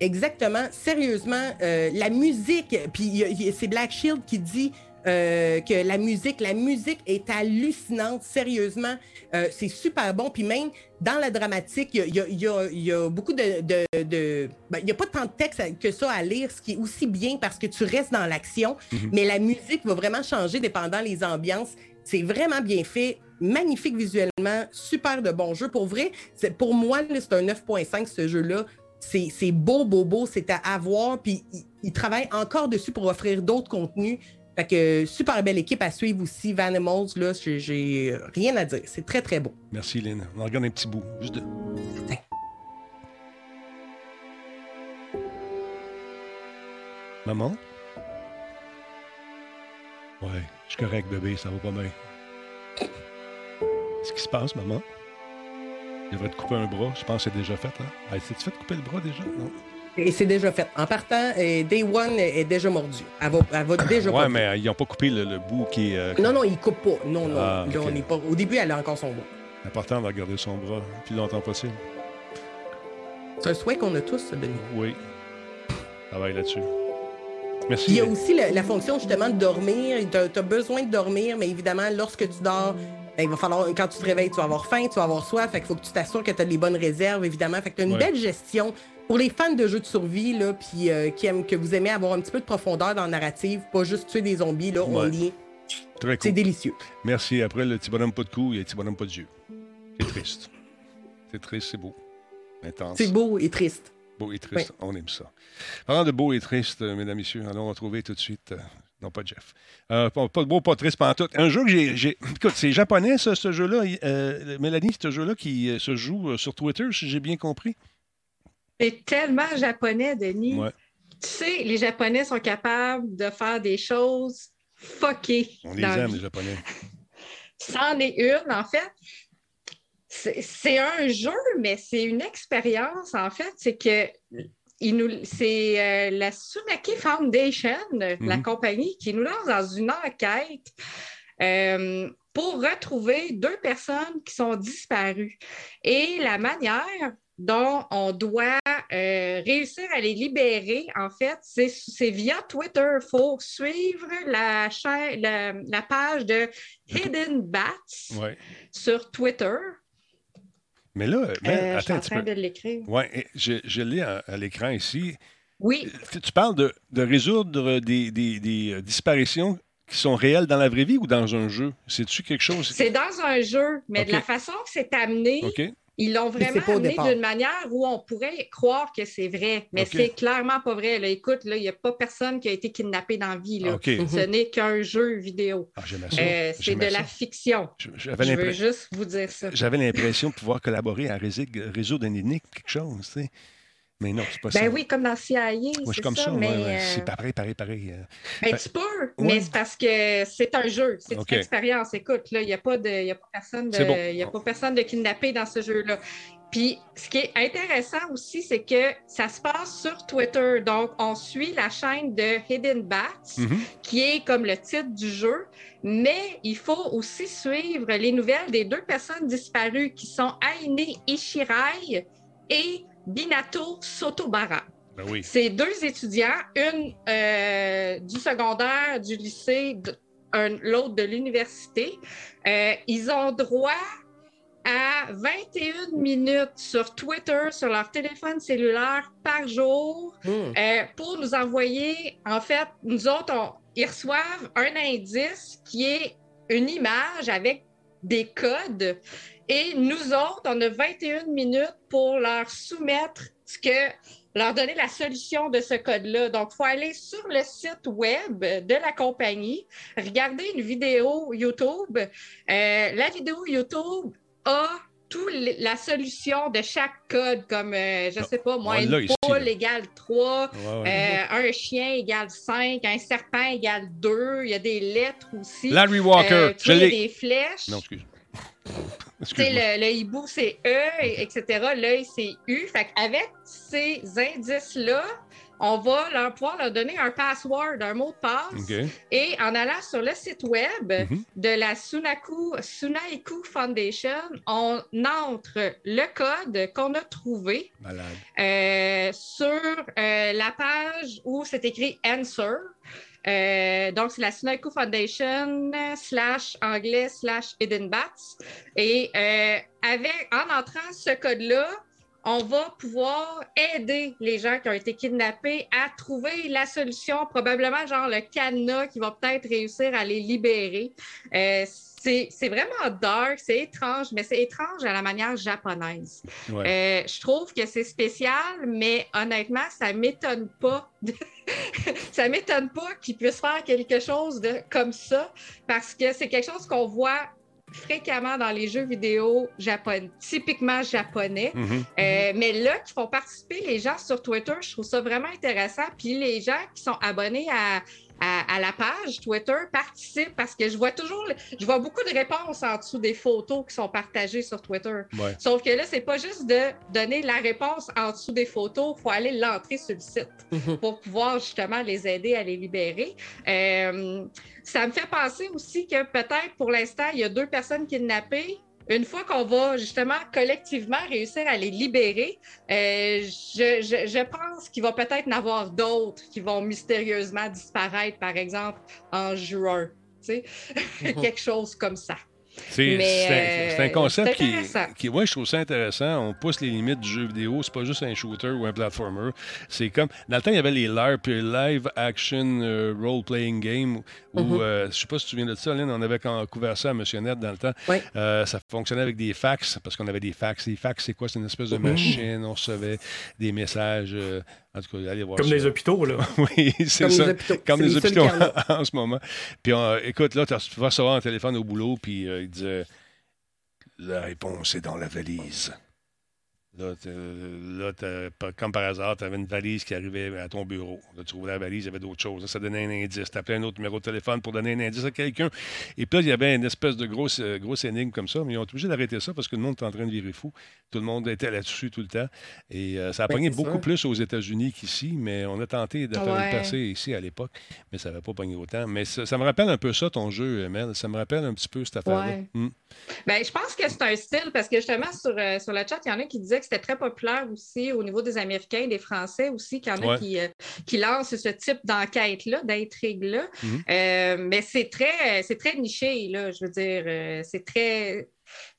Exactement. Sérieusement, euh, la musique, puis c'est Black Shield qui dit euh, que la musique, la musique est hallucinante, sérieusement. Euh, c'est super bon. Puis même dans la dramatique, il y, a, beaucoup de. Ben, il n'y a pas tant de texte que ça à lire, ce qui est aussi bien parce que tu restes dans l'action. Mm-hmm. Mais la musique va vraiment changer dépendant les ambiances. C'est vraiment bien fait magnifique visuellement, super de bon jeu. Pour vrai, pour moi, c'est un 9.5 ce jeu-là. C'est beau, beau, beau, c'est à avoir. Puis il, travaille encore dessus pour offrir d'autres contenus. Fait que super belle équipe à suivre aussi. Vanimals, là, j'ai rien à dire. C'est très, très beau. Merci, Lynn. On regarde un petit bout. Juste de. Maman? Ouais, je suis correct, bébé, ça va pas bien. Qu'est-ce qui se passe, maman? Je devrais te couper un bras. Je pense que c'est déjà fait. Hein? C'est-tu fait couper le bras déjà? Non? Et c'est déjà fait. En partant, Day One est déjà mordu. Elle va, elle va déjà Ouais, mais euh, ils n'ont pas coupé le, bout qui est. Euh, non, non, ils ne coupent pas. Non, non. Ah, on est pas... Au début, elle a encore son bras. Important de garder son bras le plus longtemps possible. C'est un souhait qu'on a tous, Denis. Oui. Travaille là-dessus. Merci. Il y a aussi la, fonction justement de dormir. Tu as, besoin de dormir, mais évidemment, lorsque tu dors, ben, il va falloir, quand tu te réveilles, tu vas avoir faim, tu vas avoir soif. Fait qu'il faut que tu t'assures que tu as les bonnes réserves, évidemment. Fait que tu as une belle gestion. Pour les fans de jeux de survie, là, puis euh, qui aiment, que vous aimez avoir un petit peu de profondeur dans la narrative, pas juste tuer des zombies, là, on y C'est délicieux. Merci. Après, le petit bonhomme pas de cou, il y a le petit bonhomme pas de yeux. C'est triste. C'est triste, c'est beau. Intense. C'est beau et triste. Beau et triste, on aime ça. Parlant de beau et triste, euh, mesdames, messieurs, allons retrouver tout de suite euh, non, pas Jeff. Euh, pas, de beau, pas triste, pas tout. Un jeu que j'ai. Écoute, c'est japonais, ça, ce jeu-là. Euh, Mélanie, ce jeu-là qui se joue sur Twitter, si j'ai bien compris. C'est tellement japonais, Denis. Tu sais, les Japonais sont capables de faire des choses fuckées. On les aime, les Japonais. C'en est une, en fait. C'est un jeu, mais c'est une expérience, en fait. C'est que c'est euh, la Sunaki Foundation, la mhm. compagnie, qui nous lance dans une enquête euh, pour retrouver deux personnes qui sont disparues. Et la manière dont on doit euh, réussir à les libérer, en fait, c'est via Twitter. Il faut suivre la, page de Hidden Bats sur Twitter. Mais là, euh, attends un petit peu. de l'écrire. Oui, je, je l'ai à, l'écran ici. Oui. Tu parles de, de résoudre des, des, des, euh, disparitions qui sont réelles dans la vraie vie ou dans un jeu? C'est-tu quelque chose? C'est dans un jeu, mais de la façon que c'est amené, Ils l'ont vraiment amené d'une manière où on pourrait croire que c'est vrai, mais c'est clairement pas vrai. Là. Écoute, il n'y a pas personne qui a été kidnappé dans la vie. Là. Ce n'est qu'un jeu vidéo. Ah, euh, c'est de la fiction. Je, je veux juste vous dire ça. J'avais l'impression de pouvoir collaborer à résoudre une énigme, quelque chose. Tu sais. Mais non, c'est pas ben ça. Ben oui, comme dans CIA. c'est comme ça, mais. Euh, c'est pareil, pareil, pareil. Euh. Ben, tu peux, mais c'est parce que c'est un jeu. C'est une expérience. Écoute, là, il n'y a, pas de, y a, pas personne de, a pas personne de kidnappé dans ce jeu-là. Puis, ce qui est intéressant aussi, c'est que ça se passe sur Twitter. Donc, on suit la chaîne de Hidden Bats, mm-hmm. qui est comme le titre du jeu. Mais il faut aussi suivre les nouvelles des deux personnes disparues qui sont Aine Ishirai et Binato Sotobara. Ben oui. C'est deux étudiants, une euh, du secondaire, du lycée, l'autre de l'université. Euh, ils ont droit à 21 minutes sur Twitter, sur leur téléphone cellulaire par jour hmm. euh, pour nous envoyer, en fait, nous autres, ils reçoivent un indice qui est une image avec des codes et nous autres, on a 21 minutes pour leur soumettre ce que leur donner la solution de ce code-là. Donc, il faut aller sur le site web de la compagnie, regarder une vidéo YouTube. Euh, la vidéo YouTube a toute la solution de chaque code, comme, euh, je ne sais pas, moi, une poule égale 3, euh, un chien égale 5, un serpent égale 2, il y a des lettres aussi. Larry Walker, je l'ai. des flèches. Non, excuse. Le, le, hibou, c'est E, etc. L'œil, c'est U. Fait avec ces indices-là, on va leur pouvoir leur donner un password, un mot de passe. Et en allant sur le site web mhm. de la Sunaku, Sunaiku Foundation, on entre le code qu'on a trouvé euh, sur euh, la page où c'est écrit Answer. Euh, donc, c'est la Sunaku Foundation slash anglais slash Hidden Bats. Et euh, avec, en entrant ce code-là, on va pouvoir aider les gens qui ont été kidnappés à trouver la solution, probablement genre le cadenas qui va peut-être réussir à les libérer. Euh, c'est vraiment dark, c'est étrange, mais c'est étrange à la manière japonaise. Euh, je trouve que c'est spécial, mais honnêtement, ça m'étonne pas. ça m'étonne pas qu'ils puissent faire quelque chose de comme ça, parce que c'est quelque chose qu'on voit fréquemment dans les jeux vidéo japonais, typiquement japonais. Mm-hmm. Euh, mais là, qui font participer les gens sur Twitter, je trouve ça vraiment intéressant. Puis les gens qui sont abonnés à, à, la page Twitter participe parce que je vois toujours, je vois beaucoup de réponses en dessous des photos qui sont partagées sur Twitter. Sauf que là, c'est pas juste de donner la réponse en dessous des photos, il faut aller l'entrer sur le site mhm. pour pouvoir justement les aider à les libérer. Euh, ça me fait penser aussi que peut-être pour l'instant, il y a deux personnes kidnappées une fois qu'on va justement collectivement réussir à les libérer, euh, je, pense qu'il va peut-être en avoir d'autres qui vont mystérieusement disparaître, par exemple, en juin. Tu sais? Mhm. Quelque chose comme ça. C'est un, un, concept qui, qui, ouais, je trouve ça intéressant. On pousse les limites du jeu vidéo. C'est pas juste un shooter ou un platformer. C'est comme. Dans le temps, il y avait les LARP, Live Action euh, Role Playing Game. Où, mm-hmm. euh, je sais pas si tu te souviens de ça, Lynn, on avait couvert ça à Monsieur Net dans le temps. Euh, ça fonctionnait avec des fax, parce qu'on avait des fax. Les fax, c'est quoi? C'est une espèce de mm-hmm. machine. On recevait des messages. En tout cas, allez voir Comme les hôpitaux, là. oui, c'est ça. Comme les hôpitaux en, ce moment. Puis, écoute, là, tu vas recevoir un téléphone au boulot, puis La réponse est dans la valise. Là, comme par hasard, tu avais une valise qui arrivait à ton bureau. Là, tu trouvais la valise, il y avait d'autres choses. ça donnait un indice. Tu appelais un autre numéro de téléphone pour donner un indice à quelqu'un. Et puis là, il y avait une espèce de grosse, euh, grosse énigme comme ça. Mais ils ont été obligés d'arrêter ça parce que le monde était en train de virer fou. Tout le monde était là-dessus tout le temps. Et euh, ça a pogné beaucoup plus aux États-Unis qu'ici. Mais on a tenté de faire une percée ici à l'époque. Mais ça n'avait pas pogné autant. Mais ça, me rappelle un peu ça, ton jeu, Mel. Ça me rappelle un petit peu cette affaire-là. Hmm. Ben, je pense que c'est un style parce que justement, sur, euh, sur le chat, il y en a qui disaient que c'était très populaire aussi au niveau des Américains, des Français aussi, qu'il y en a qui, euh, qui, lancent ce type d'enquête-là, d'intrigue-là. Mhm. Euh, mais c'est très, très niché, là, je veux dire. c'est très.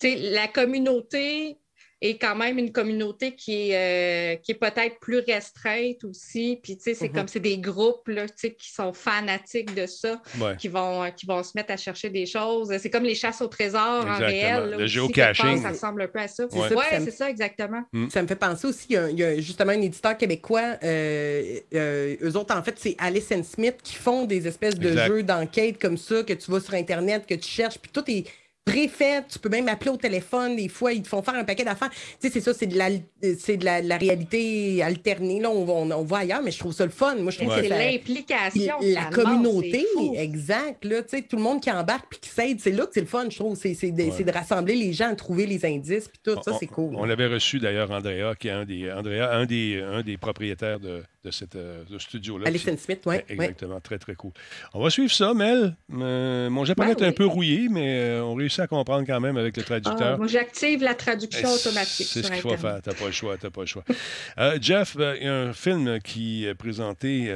La communauté et quand même une communauté qui est, euh, qui est peut-être plus restreinte aussi. Puis, tu sais, c'est mhm. comme c'est des groupes là, qui sont fanatiques de ça, qui, vont, qui vont se mettre à chercher des choses. C'est comme les chasses au trésor en réel. le géocaching. Ça ressemble un peu à ça. Oui, c'est ça, exactement. Mm. Ça me fait penser aussi, il y a, justement un éditeur québécois, euh, euh, eux autres, en fait, c'est Alice Smith qui font des espèces de jeux d'enquête comme ça, que tu vas sur Internet, que tu cherches, puis tout est préfet, tu peux même appeler au téléphone, des fois, ils te font faire un paquet d'affaires. Tu sais, c'est ça, c'est de la, c'est de la, réalité alternée. Là, on, on, on, voit ailleurs, mais je trouve ça le fun. Moi, je trouve que c'est l'implication. La communauté, exact. Là, tu sais, tout le monde qui embarque puis qui s'aide, c'est là que c'est le fun, je trouve. C'est, c'est, de, de, rassembler les gens, trouver les indices, puis tout. ça, c'est cool. On, l'avait reçu d'ailleurs, Andrea, qui est un des, Andrea, un des, un des propriétaires de, de, cette, euh, studio-là. Alison Smith, oui. Exactement, très, très cool. On va suivre ça, Mel. Euh, mon japonais ben est un peu rouillé, mais euh, on réussit à comprendre quand même avec le traducteur. Ah, moi, j'active la traduction automatique. C'est ce qu'il faut faire. Tu n'as pas le choix. T'as pas le choix. Jeff, il y a un film qui est présenté.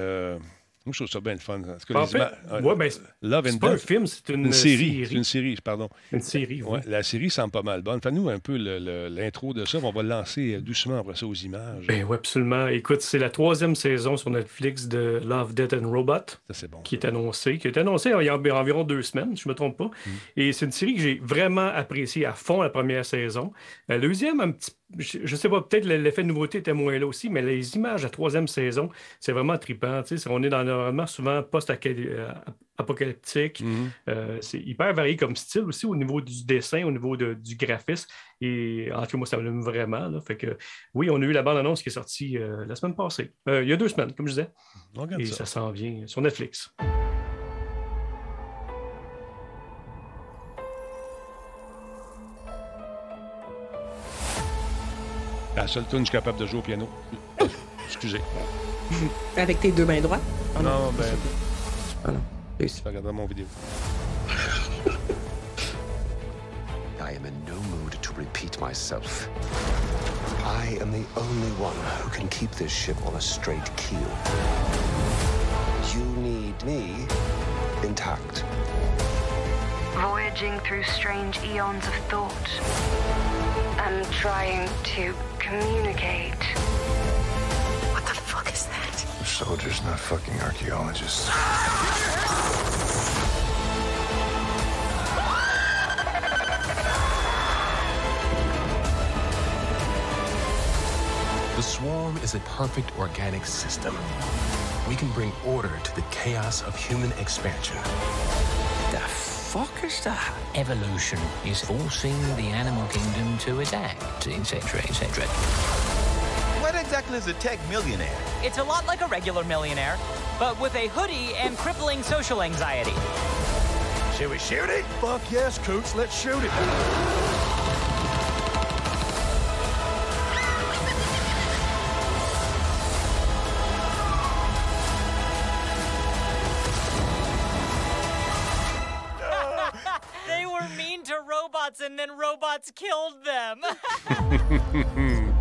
Moi, je trouve ça bien le fun. Que en fait, ouais, ben, Love and pas un film, c'est une, série. C'est une série, pardon. Une série, oui. la série semble pas mal bonne. Fais-nous un peu l'intro de ça. On va lancer doucement après ça aux images. Ben oui, absolument. Écoute, c'est la troisième saison sur Netflix de Love, Death and Robot. Ça, c'est bon. Qui est annoncée. Qui est annoncée il y a environ deux semaines, si je ne me trompe pas. Mm. Et c'est une série que j'ai vraiment appréciée à fond la première saison. La deuxième, un petit je, ne sais pas, peut-être l'effet de nouveauté était moins là aussi, mais les images de la troisième saison, c'est vraiment trippant. On est dans un environnement souvent post-apocalyptique. Mm-hmm. Euh, c'est hyper varié comme style aussi au niveau du dessin, au niveau du graphisme. Et en tout cas, moi, ça me vraiment. Fait que, oui, on a eu la bande-annonce qui est sortie euh, la semaine passée. Euh, il y a deux semaines, comme je disais. Et ça, ça s'en vient sur Netflix. La seule tune que je suis capable de jouer au piano. Excusez. Avec tes deux mains droites? Oh non, ben. Ah non. Réussi. Regarde mon vidéo. I am in no mood to repeat myself. I am the only one who can keep this ship on a straight keel. You need me intact. Voyaging through strange eons of thought. I'm trying to communicate. What the fuck is that? Soldiers, not fucking archaeologists. The swarm is a perfect organic system. We can bring order to the chaos of human expansion. The fuck is that? Evolution is forcing the animal kingdom to adapt, etc., etc. What exactly is a tech millionaire? It's a lot like a regular millionaire, but with a hoodie and crippling social anxiety. Should we shoot it? Fuck yes, Coots, let's shoot it. And then robots killed them.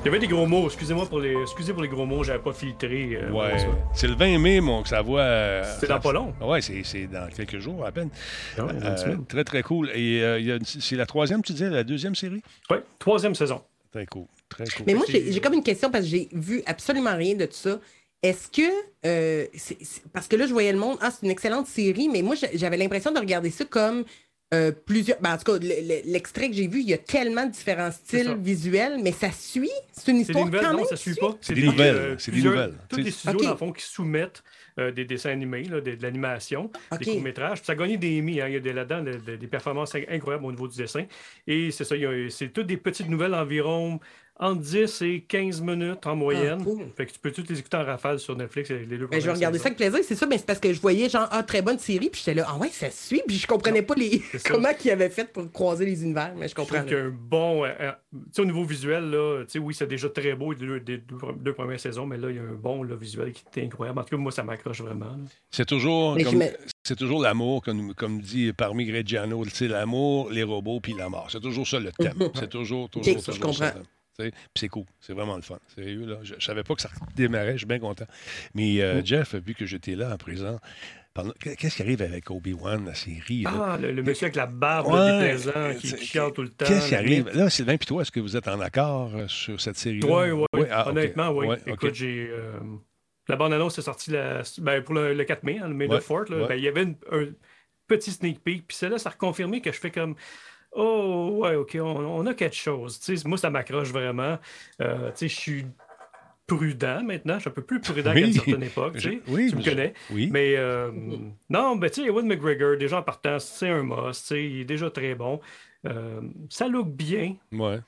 Il y avait des gros mots, excusez-moi pour les, excusez pour les gros mots, j'avais pas filtré. Euh, ouais. C'est le 20 mai, mon, que ça voit. Euh, c'est dans pas long. Ouais, c'est dans quelques jours à peine. Ah euh, très, très cool. Et c'est la troisième, tu disais, la deuxième série? Oui, troisième saison. Très cool. Très cool. Mais moi, j'ai comme une question parce que j'ai vu absolument rien de tout ça. Est-ce que. parce que là, je voyais le monde. Ah, c'est une excellente série, mais moi, j'avais l'impression de regarder ça comme euh, plusieurs. Ben, en tout cas, l'extrait que j'ai vu, il y a tellement de différents styles visuels, mais ça suit? C'est une histoire. Des nouvelles, quand non, ça suit pas. C'est des, nouvelles. Euh, c'est des nouvelles. Tous les studios, dans le fond, qui soumettent euh, des dessins animés, là, de, l'animation, des courts-métrages. Ça a gagné des Emmy. Hein. Il y a là-dedans des performances incroyables au niveau du dessin. Et c'est ça, c'est toutes des petites nouvelles environ entre 10 et 15 minutes en moyenne. Ah, fait que tu peux toutes les écouter en rafale sur Netflix. Les deux ben, je vais regarder ça avec plaisir. C'est ça, mais c'est parce que je voyais genre, ah, très bonne série, puis j'étais là, ah ouais, ça suit, puis je comprenais pas les... comment ils avaient fait pour croiser les univers, mais je comprends. Je un bon. Euh, euh, tu sais, au niveau visuel, là, tu sais, oui, c'est déjà très beau les deux, premières saisons, mais là, il y a un bon visuel qui est incroyable. En tout cas, moi, ça m'accroche vraiment. C'est toujours. C'est toujours l'amour, comme, comme dit parmi Greggiano, l'amour, les robots, puis la mort. C'est toujours ça le thème. c'est toujours, toujours, toujours je comprends. Puis c'est cool. C'est vraiment le fun. Sérieux, là. Je, ne savais pas que ça démarrait. Je suis bien content. Mais euh, Jeff, vu que j'étais là à présent, Qu'est-ce qui arrive avec Obi-Wan, la série? Ah, le, monsieur avec la barbe déplaisant qui chiale tout le temps. Qu'est-ce qui arrive? Là, Sylvain, puis toi, est-ce que vous êtes en accord euh, sur cette série-là? Oui, oui. Ouais. Ah, Honnêtement, oui. Écoute, j'ai. Euh, la bande-annonce est sortie ben, pour le, 4 mai, hein, le May the Fort. Ben, il y avait un petit sneak peek, puis celle-là, ça a reconfirmé que je fais comme. Oh, ouais, OK, on, a quelque chose. moi, ça m'accroche vraiment. Euh, je suis prudent maintenant. Je suis un peu plus prudent qu'à une certaine époque. oui, tu me connais. Oui. Mais euh, non, ben, tu sais, Ewan McGregor, déjà en partant, c'est un must. Il est déjà très bon. Euh, ça look bien. Ouais.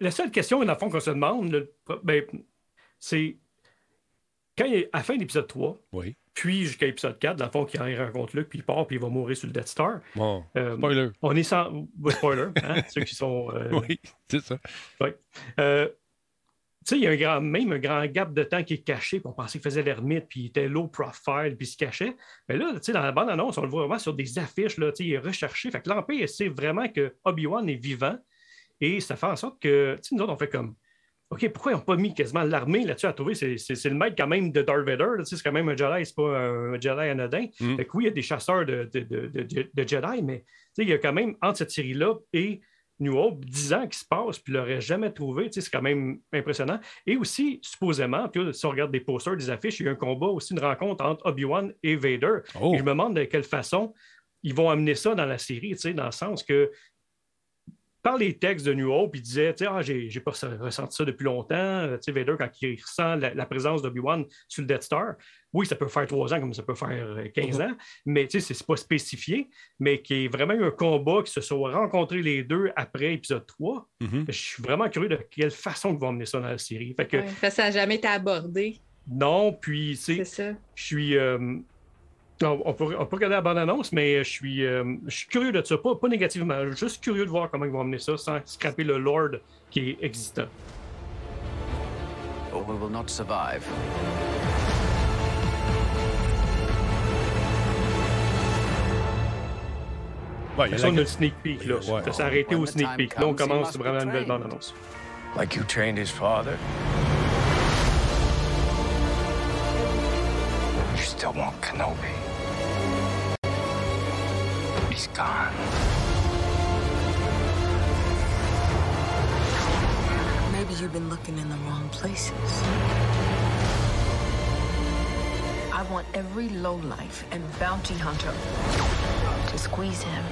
La, seule question, dans le fond, qu'on se demande, ben, c'est quand il est à la fin de l'épisode 3, oui. Puis jusqu'à l'épisode 4, dans le fond, il rencontre Luke, puis il part, puis il va mourir sur le Death Star. Bon, euh, spoiler. On est sans. spoiler, hein, ceux qui sont. Oui, c'est ça. Oui sais, il y a un grand, même un grand gap de temps qui est caché, puis on pensait qu'il faisait l'ermite, puis il était low profile, puis il se cachait. Mais là, tu sais, dans la bande-annonce, on le voit vraiment sur des affiches, là, il est recherché. Fait que l'Empire sait vraiment que Obi-Wan est vivant, et ça fait en sorte que, tu sais, nous autres, on fait comme, OK, pourquoi ils n'ont pas mis quasiment l'armée là-dessus à trouver? C'est le maître quand même de Darth Vader, c'est quand même un Jedi, c'est pas un Jedi anodin. Mm. Fait que oui, il y a des chasseurs de, de, de, de Jedi, mais il y a quand même, entre cette série-là et New Hope, 10 ans qui se passent, puis ne l'aurait jamais trouvé. C'est quand même impressionnant. Et aussi, supposément, puis si on regarde des posters, des affiches, il y a eu un combat aussi, une rencontre entre Obi-Wan et Vader. Oh. Et je me demande de quelle façon ils vont amener ça dans la série, dans le sens que par les textes de New Hope, il disait Ah, j'ai, j'ai pas ressenti ça depuis longtemps. Sais, Vader, quand il ressent la, présence d'Obi-Wan sur le Death Star, oui, ça peut faire trois ans comme ça peut faire 15 euh, ans, mais ce n'est pas spécifié, mais qu'il y ait vraiment eu un combat, qui se soit rencontrés les deux après épisode 3. Mm-hmm. Je suis vraiment curieux de quelle façon ils vont amener ça dans la série. Fait que, ça n'a jamais été abordé. Non, puis, c'est ça. je suis. Euh, on, peut, regarder la bande-annonce, mais je suis, euh, je suis curieux de ça. Pas, pas négativement, juste curieux de voir comment ils vont amener ça sans scraper le Lord qui est existant. Or we will not survive. Ouais, ça, on a le sneak peek, là. Ouais. Ça s'est arrêté au sneak peek. Là, on commence vraiment la nouvelle bande-annonce. Like you trained his father? You still want Kenobi? He's gone. Maybe you've been looking in the wrong places. I want every lowlife and bounty hunter to squeeze him.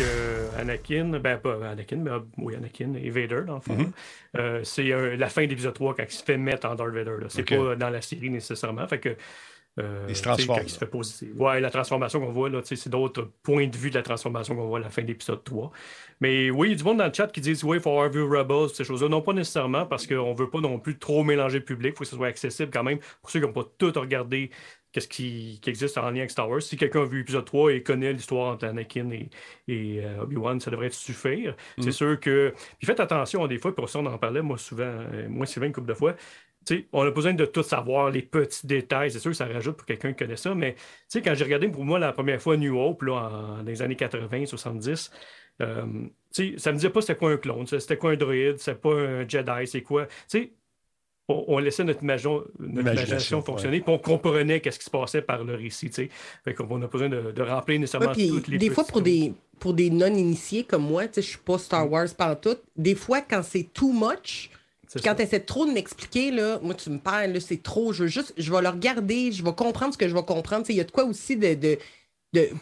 Euh, Anakin, ben pas Anakin, mais oui, Anakin et Vader, dans le fond, mm-hmm. euh, c'est euh, la fin de l'épisode 3 quand il se fait mettre en Darth Vader. C'est pas dans la série nécessairement. Fait que, il se transforme. il se fait positif. Ouais, la transformation qu'on voit, là, c'est d'autres points de vue de la transformation qu'on voit à la fin de l'épisode 3. Mais oui, il y a du monde dans le chat qui dit oui, il faut avoir vu Rebels, ces choses-là. Non, pas nécessairement, parce qu'on veut pas non plus trop mélanger le public. Il faut que ce soit accessible quand même pour ceux qui n'ont pas tout regardé qu'est-ce qui, existe en lien avec Star Wars. Si quelqu'un a vu l'épisode 3 et connaît l'histoire entre Anakin et, euh, Obi-Wan, ça devrait suffire. C'est mm. sûr que. Puis faites attention, des fois, pour ça, on en parlait, moi, souvent, euh, moi, Sylvain, une couple de fois. On a besoin de tout savoir, les petits détails. C'est sûr que ça rajoute pour quelqu'un qui connaît ça, mais quand j'ai regardé pour moi la première fois New Hope, là, dans les années 80, 70, euh, ça me disait pas c'était quoi un clone, c'était quoi un droïde, c'est pas un Jedi, c'est quoi. sais on, laissait notre, imagination, fonctionner, puis on comprenait qu'est-ce qui se passait par le récit. Fait qu'on a besoin de, remplir nécessairement toutes les Des fois, pour des, pour des non-initiés comme moi, je ne suis pas Star mm. Wars tout. des fois, quand c'est too much, quand tu essaies trop de m'expliquer, là, moi, tu me parles, c'est trop. Je veux juste, je vais le regarder, je vais comprendre ce que je vais comprendre. Il y a de quoi aussi de, de,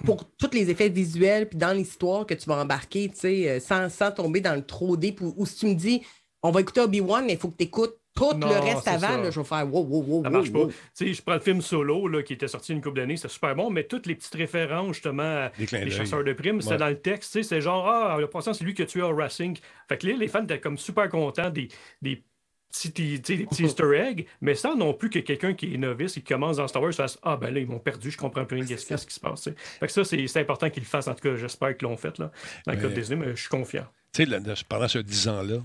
pour tous les effets visuels, puis dans l'histoire que tu vas embarquer, euh, sans, sans tomber dans le trop deep. Ou, si tu me dis, on va écouter Obi-Wan, mais il faut que tu écoutes tout le reste avant, là, je vais faire wow, wow, wow. Ça marche pas. Je prends le film Solo là, qui était sorti une couple d'années, c'est super bon, mais toutes les petites références justement les chasseurs de primes, c'est dans le texte. C'est genre, ah, le passant, c'est lui qui a tué au Racing. Fait que là, les fans étaient comme super contents des, des petits, des petits easter eggs, mais sans non plus que quelqu'un qui est novice et qui commence dans Star Wars fasse Ah, ben là, ils m'ont perdu, je comprends plus rien de ce qui se passe. Fait que ça, c'est important qu'ils le fassent. En tout cas, j'espère qu'ils l'ont fait là, dans le cas de Disney, mais je suis confiant. Tu sais, pendant ce 10 ans-là,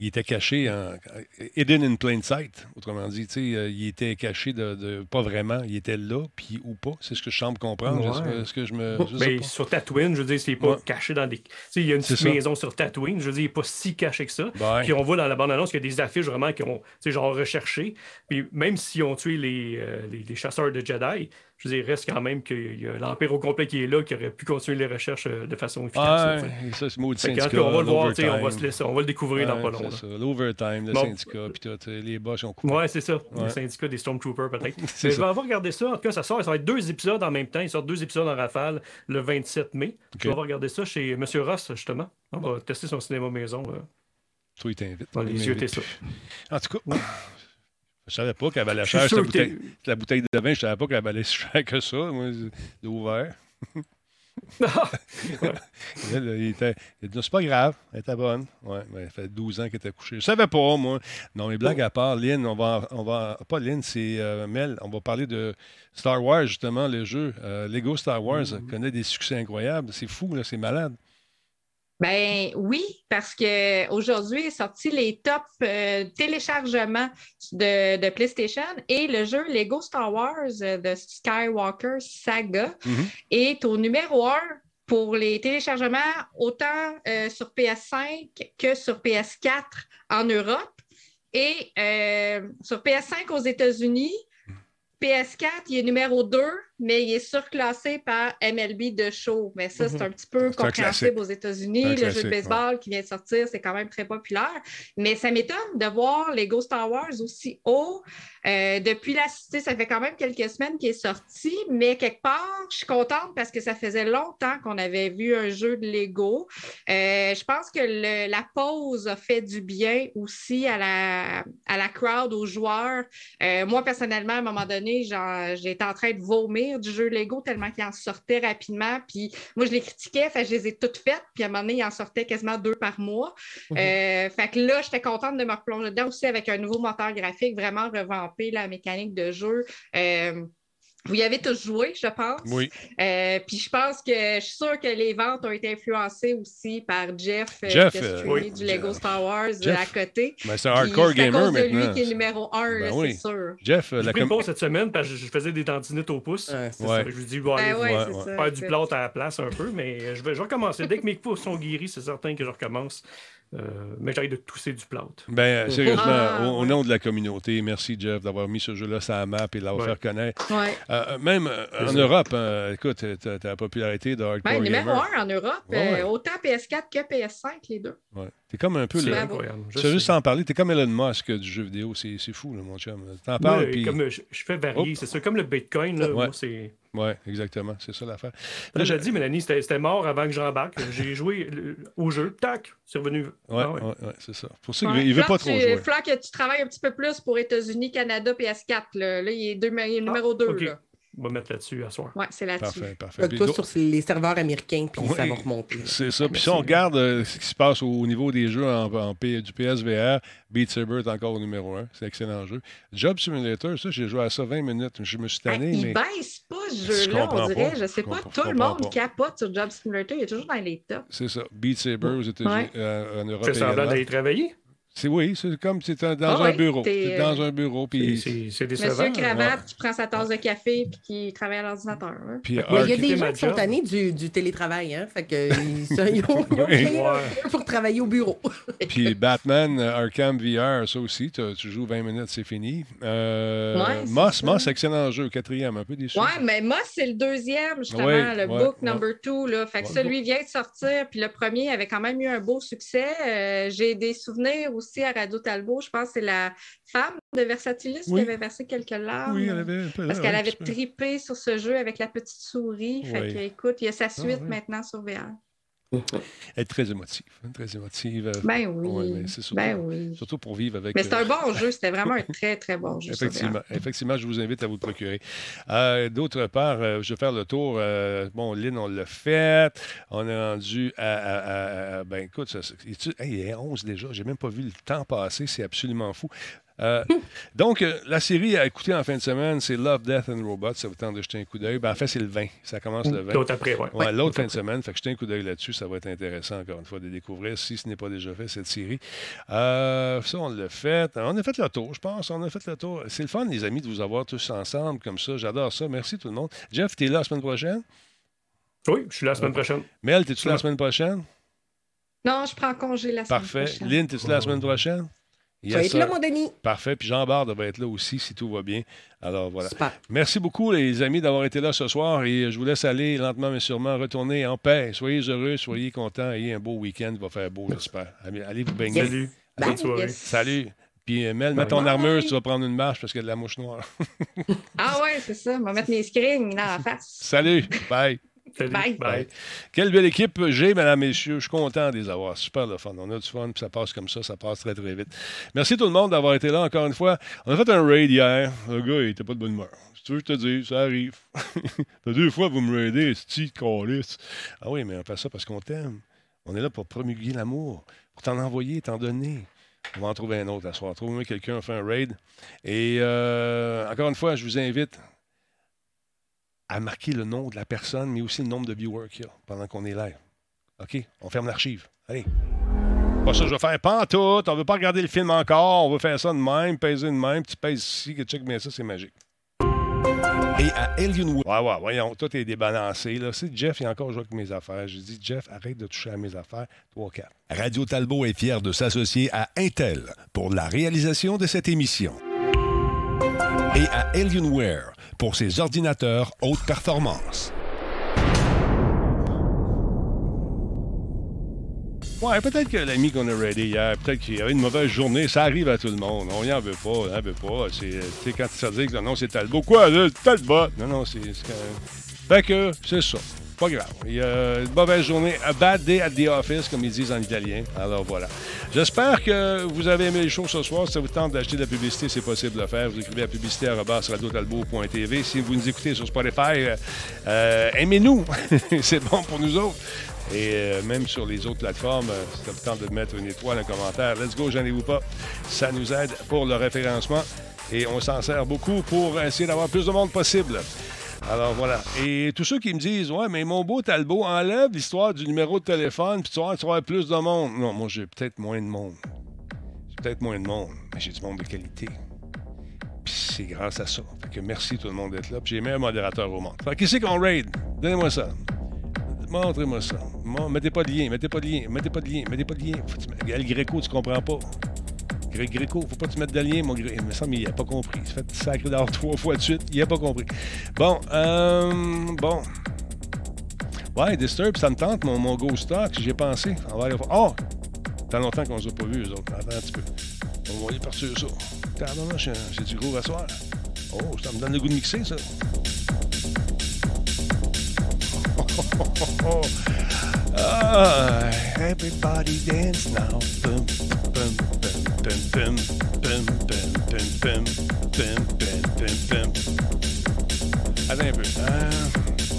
il était caché en hidden in plain sight, autrement dit, euh, il était caché de, pas vraiment, il était là puis ou pas, c'est ce que je semble comprendre. ce que je me ben, sur Tatooine, je veux dire, c'est pas caché dans des il y a une petite maison sur Tatooine, je veux dire, il n'est pas si caché que ça. Puis on voit dans la bande annonce qu'il y a des affiches vraiment qui ont genre recherché, puis même s'ils ont tué les, euh, les, les chasseurs de Jedi, je veux dire, il reste quand même qu'il y a l'Empire au complet qui est là, qui aurait pu continuer les recherches euh, de façon efficace. Ouais, ça, c'est maudit syndicat. On va le voir, on va, se laisser, on va le découvrir dans pas long. L'overtime, le syndicat, puis tout, les boss ont coupé. Ouais, c'est ça. Le syndicat des Stormtroopers, peut-être. je vais avoir regardé ça. En tout cas, ça sort. Ça va être deux épisodes en même temps. Il sort deux épisodes en rafale le 27 mai. Je vais avoir regardé ça chez M. Ross, justement. On va tester son cinéma maison. Toi, il t'invite. Les yeux, ça. En tout cas. Je savais pas qu'elle valait cher, cette bouteille, la bouteille de vin. Je savais pas qu'elle valait si cher que ça, moi, de ouvert. il, était, il dit, c'est pas grave, elle était bonne. Ouais, mais elle fait 12 ans qu'elle était couchée. Je savais pas, moi. Non, mais blague à part, Lynn, on va, on va pas Lynn, c'est euh, Mel, on va parler de Star Wars, justement, le jeu. Euh, Lego Star Wars mm-hmm. connaît des succès incroyables. C'est fou, là, c'est malade. Ben oui, parce qu'aujourd'hui est sorti les top euh, téléchargements de, PlayStation et le jeu Lego Star Wars euh, de Skywalker Saga mhm. est au numéro 1 pour les téléchargements autant euh, sur PS5 que sur PS4 en Europe et sur PS5 aux États-Unis. PS4, il est numéro 2 mais il est surclassé par MLB de show. Mais ça, c'est mhm. un petit peu compréhensible aux États-Unis. Le jeu de baseball qui vient de sortir, c'est quand même très populaire. Mais ça m'étonne de voir Lego Star Wars aussi haut. Euh, depuis la cité, ça fait quand même quelques semaines qu'il est sorti, mais quelque part, je suis contente parce que ça faisait longtemps qu'on avait vu un jeu de Lego. Euh, je pense que la pause a fait du bien aussi à la, à la crowd, aux joueurs. Euh, moi, personnellement, à un moment donné, j'étais en train de vomir du jeu Lego tellement qu'il en sortait rapidement. Puis moi, je les critiquais, fait, je les ai toutes faites. Puis à un moment donné, il en sortait quasiment deux par mois. Mhm. Euh, fait que là, j'étais contente de me replonger dedans aussi avec un nouveau moteur graphique, vraiment revampé la mécanique de jeu. Euh, vous y avez tous joué, je pense. Oui. Euh, puis je pense que je suis sûre que les ventes ont été influencées aussi par Jeff, euh, Jeff euh, du Lego Star Wars à côté. Ben, c'est un hardcore gamer maintenant. C'est lui qui est numéro un, ben oui. c'est sûr. Jeff, la pris une cette semaine parce que je faisais des tendinites au pouce. Ouais, ouais. Je lui dis, bon, ben ouais, faire du plâtre à la place un peu, mais je vais, je vais recommencer. Dès que mes pouces sont guéris, c'est certain que je recommence. Euh, mais j'arrête de tousser du plâtre. Ben, euh, sérieusement, ah, au, nom de la communauté, merci Jeff d'avoir mis ce jeu-là sur la map et de l'avoir fait connaître. Euh, même en Europe, écoute, tu as, la popularité de Hardcore ben, numéro un en Europe, autant PS4 que PS5, les deux. Ouais. T'es comme un peu le. Je sais juste en parler. T'es comme Elon Musk du jeu vidéo. C'est fou, là, mon chum. T'en parles. puis... comme, je, fais varier. C'est ça. Comme le Bitcoin, là, ouais. c'est. Oui, exactement. C'est ça l'affaire. Là, j'ai dit, Mélanie, c'était mort avant que j'embarque. J'ai joué au jeu. Tac, c'est revenu. Oui, ah, ouais. ouais, c'est ça. Pour ça qu'il ne veut pas trop jouer. Flac, tu travailles un petit peu plus pour États-Unis, Canada, PS4. Là, là il, est deux, il est numéro 2. Ah, on va mettre là-dessus à soir. Oui, c'est là-dessus. Parfait, parfait. Toi, sur les serveurs américains, puis ça va remonter. C'est ça. Puis si on regarde euh, ce qui se passe au niveau des jeux en, en du PSVR, Beat Saber est encore au numéro un. C'est un excellent jeu. Job Simulator, ça, j'ai joué à ça 20 minutes. Je me suis tanné. il mais... baisse pas ce jeu-là, on dirait. Pas. Je sais pas, tout le monde capote sur Job Simulator. Il est toujours dans les tops. C'est ça. Beat Saber aux États-Unis, euh, en Europe. C'est semblant d'aller travailler? C'est oui, c'est comme si tu dans ah un bureau. Es dans un bureau. Puis... C'est Monsieur Cravate qui prend sa tasse de café et qui travaille à l'ordinateur. Hein. il y a des gens qui sont tannés du, du télétravail. Hein? Fait que, ils, ils ont, ils pour travailler au bureau. puis Batman Arkham VR, ça aussi, tu joues 20 minutes, c'est fini. Euh, ouais, Moss, Moss, excellent jeu, quatrième, un peu déçu. Ouais, mais Moss, c'est le deuxième, justement, le book number two. Là. Fait que celui vient de sortir, puis le premier avait quand même eu un beau succès. Euh, j'ai des souvenirs aussi aussi à Radio Talbot. Je pense que c'est la femme de Versatilis qui avait versé quelques larmes. Oui, elle avait Parce qu'elle avait tripé sur ce jeu avec la petite souris. Fait que, écoute, il y a sa suite ah, maintenant sur VR. Est très émotive. Hein, très émotive. Ben oui. surtout, ben oui. Surtout pour vivre avec. Mais c'est un bon jeu. C'était vraiment un très, très bon jeu. Effectivement. Effectivement, je vous invite à vous le procurer. D'autre part, je vais faire le tour. bon, Lynn, on l'a fait. On est rendu à. ben écoute, ça, il est 11 déjà. J'ai même pas vu le temps passer. C'est absolument fou. Euh, donc, euh, la série à écouter en fin de semaine, c'est Love, Death and Robots. Ça vous tente de jeter un coup d'œil. Ben, en fait, c'est le 20. Ça commence le 20. L'autre après, oui. Ouais, L'autre fin de semaine. Fait que jetez un coup d'œil là-dessus. Ça va être intéressant, encore une fois, de découvrir, si ce n'est pas déjà fait, cette série. Euh, ça, on l'a fait. On a fait le tour, je pense. On a fait le tour. C'est le fun, les amis, de vous avoir tous ensemble comme ça. J'adore ça. Merci tout le monde. Jeff, tu es là la semaine prochaine? Oui, je suis là la semaine prochaine. Mel, es-tu là la semaine prochaine? Non, je prends congé la semaine prochaine. Parfait. Lynn, es-tu là la semaine prochaine? Tu vas être là, mon Denis. Parfait. Puis Jean Bard va être là aussi si tout va bien. Alors voilà. Merci beaucoup, les amis, d'avoir été là ce soir. Et je vous laisse aller lentement mais sûrement retourner en paix. Soyez heureux, soyez contents. Ayez un beau week-end. Il va faire beau, j'espère. Allez vous baigner. Salut. Bonne soirée. Salut. Puis euh, Mel, mets ton armure, tu vas prendre une marche parce qu'il y a de la mouche noire. ah ouais, c'est ça. On va mettre mes screens dans la face. Salut. Bye. Bye. Bye. Quelle belle équipe j'ai, mesdames, messieurs. Je suis content de les avoir. Super le fun. On a du fun, puis ça passe comme ça. Ça passe très, très vite. Merci tout le monde d'avoir été là encore une fois. On a fait un raid hier. Le gars, il était pas de bonne humeur. Si tu veux, je te dis, ça arrive. deux fois, vous me raidez, petit calice. Ah oui, mais on fait ça parce qu'on t'aime. On est là pour promulguer l'amour, pour t'en envoyer, t'en donner. On va en trouver un autre à soir. Trouvez-moi quelqu'un, on fait un raid. Et euh, encore une fois, je vous invite à marquer le nom de la personne, mais aussi le nombre de viewers qu'il y a pendant qu'on est live. OK? On ferme l'archive. Allez. Pas ça, je vais faire pas tout. On veut pas regarder le film encore. On veut faire ça de même, peser de même. Tu pèses ici, que check bien ça, c'est magique. Et à Alienware. Ouais, ouais, voyons, tout est débalancé. Là. C'est Jeff, a encore joué avec mes affaires. Je dis, Jeff, arrête de toucher à mes affaires. 3, 4. Radio Talbot est fier de s'associer à Intel pour la réalisation de cette émission. Et à Alienware pour ses ordinateurs haute performance. Ouais, peut-être que l'ami qu'on a ready hier, peut-être qu'il a eu une mauvaise journée. Ça arrive à tout le monde. On y en veut pas, on en veut pas. C'est quand ça dit que non, c'est Talbot. Quoi, là? Talbot? Non, non, c'est. Fait que c'est ça. Pas grave. Il y a une mauvaise journée. A bad day at the office, comme ils disent en italien. Alors voilà. J'espère que vous avez aimé les choses ce soir. Si ça vous tente d'acheter de la publicité, c'est possible de le faire. Vous écrivez à publicité. Si vous nous écoutez sur Spotify, euh, euh, aimez-nous. c'est bon pour nous autres. Et euh, même sur les autres plateformes, ça vous tente de mettre une étoile, un commentaire, let's go, gênez-vous pas. Ça nous aide pour le référencement et on s'en sert beaucoup pour essayer d'avoir plus de monde possible. Alors voilà. Et tous ceux qui me disent Ouais, mais mon beau Talbot, enlève l'histoire du numéro de téléphone, puis tu vas avoir plus de monde. Non, moi, j'ai peut-être moins de monde. J'ai peut-être moins de monde, mais j'ai du monde de qualité. Puis c'est grâce à ça. Fait que merci tout le monde d'être là. Puis j'ai mis un modérateur au monde. Fait qui c'est qu'on raid Donnez-moi ça. Montrez-moi ça. Mettez pas de lien, mettez pas de lien, mettez pas de lien, mettez pas de lien. Le Gréco, tu comprends pas. Gréco, faut pas te mettre de lien, mon Gréco. Il me semble qu'il n'a pas compris. Il s'est fait sacré d'or trois fois de suite. Il n'a pas compris. Bon, euh, bon. Ouais, Disturb, ça me tente, mon, mon Ghost Stock, j'ai pensé. On va aller voir. Oh! T'as longtemps qu'on ne les a pas vus, eux autres. Attends un petit peu. On va aller partir ça. Attends, j'ai du gros à soir. Oh, ça me donne le goût de mixer, ça. ah, everybody dance now. Attends un peu. Ah,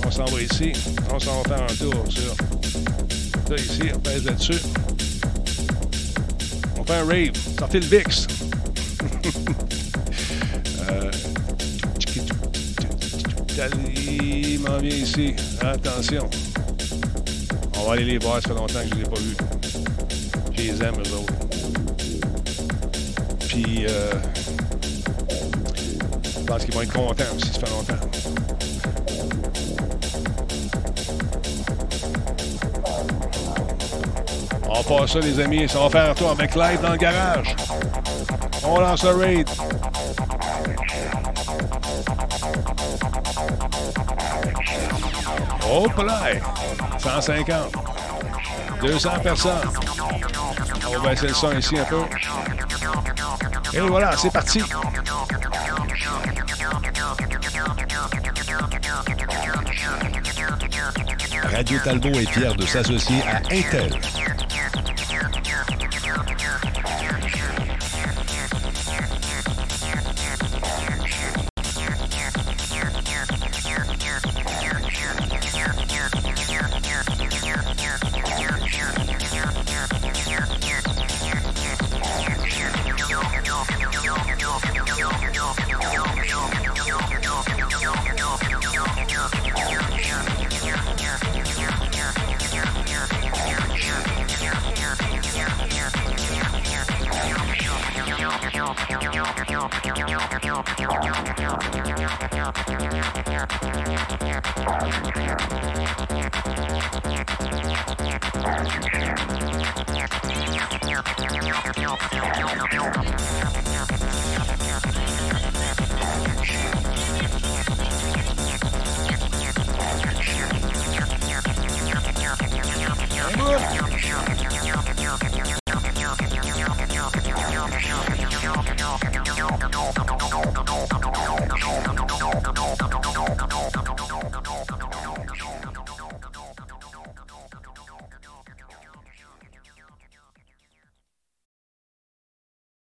on s'en va ici. On s'en va faire un tour sur. Là, ici, on pèse là-dessus. On fait un rave. Sortez le VIX. euh... Il m'en ici. Attention. On va aller les voir, ça fait longtemps que je ne les ai pas vus. Je les aime, eux autres. Euh, je pense qu'ils vont être contents aussi, ça fait longtemps. On passe ça, les amis. Ça va faire un tour avec live dans le garage. On lance le raid. Hop là! 150. 200 personnes. On va baisser le son ici un peu. Et voilà, c'est parti. Radio Talbot est fier de s'associer à Intel.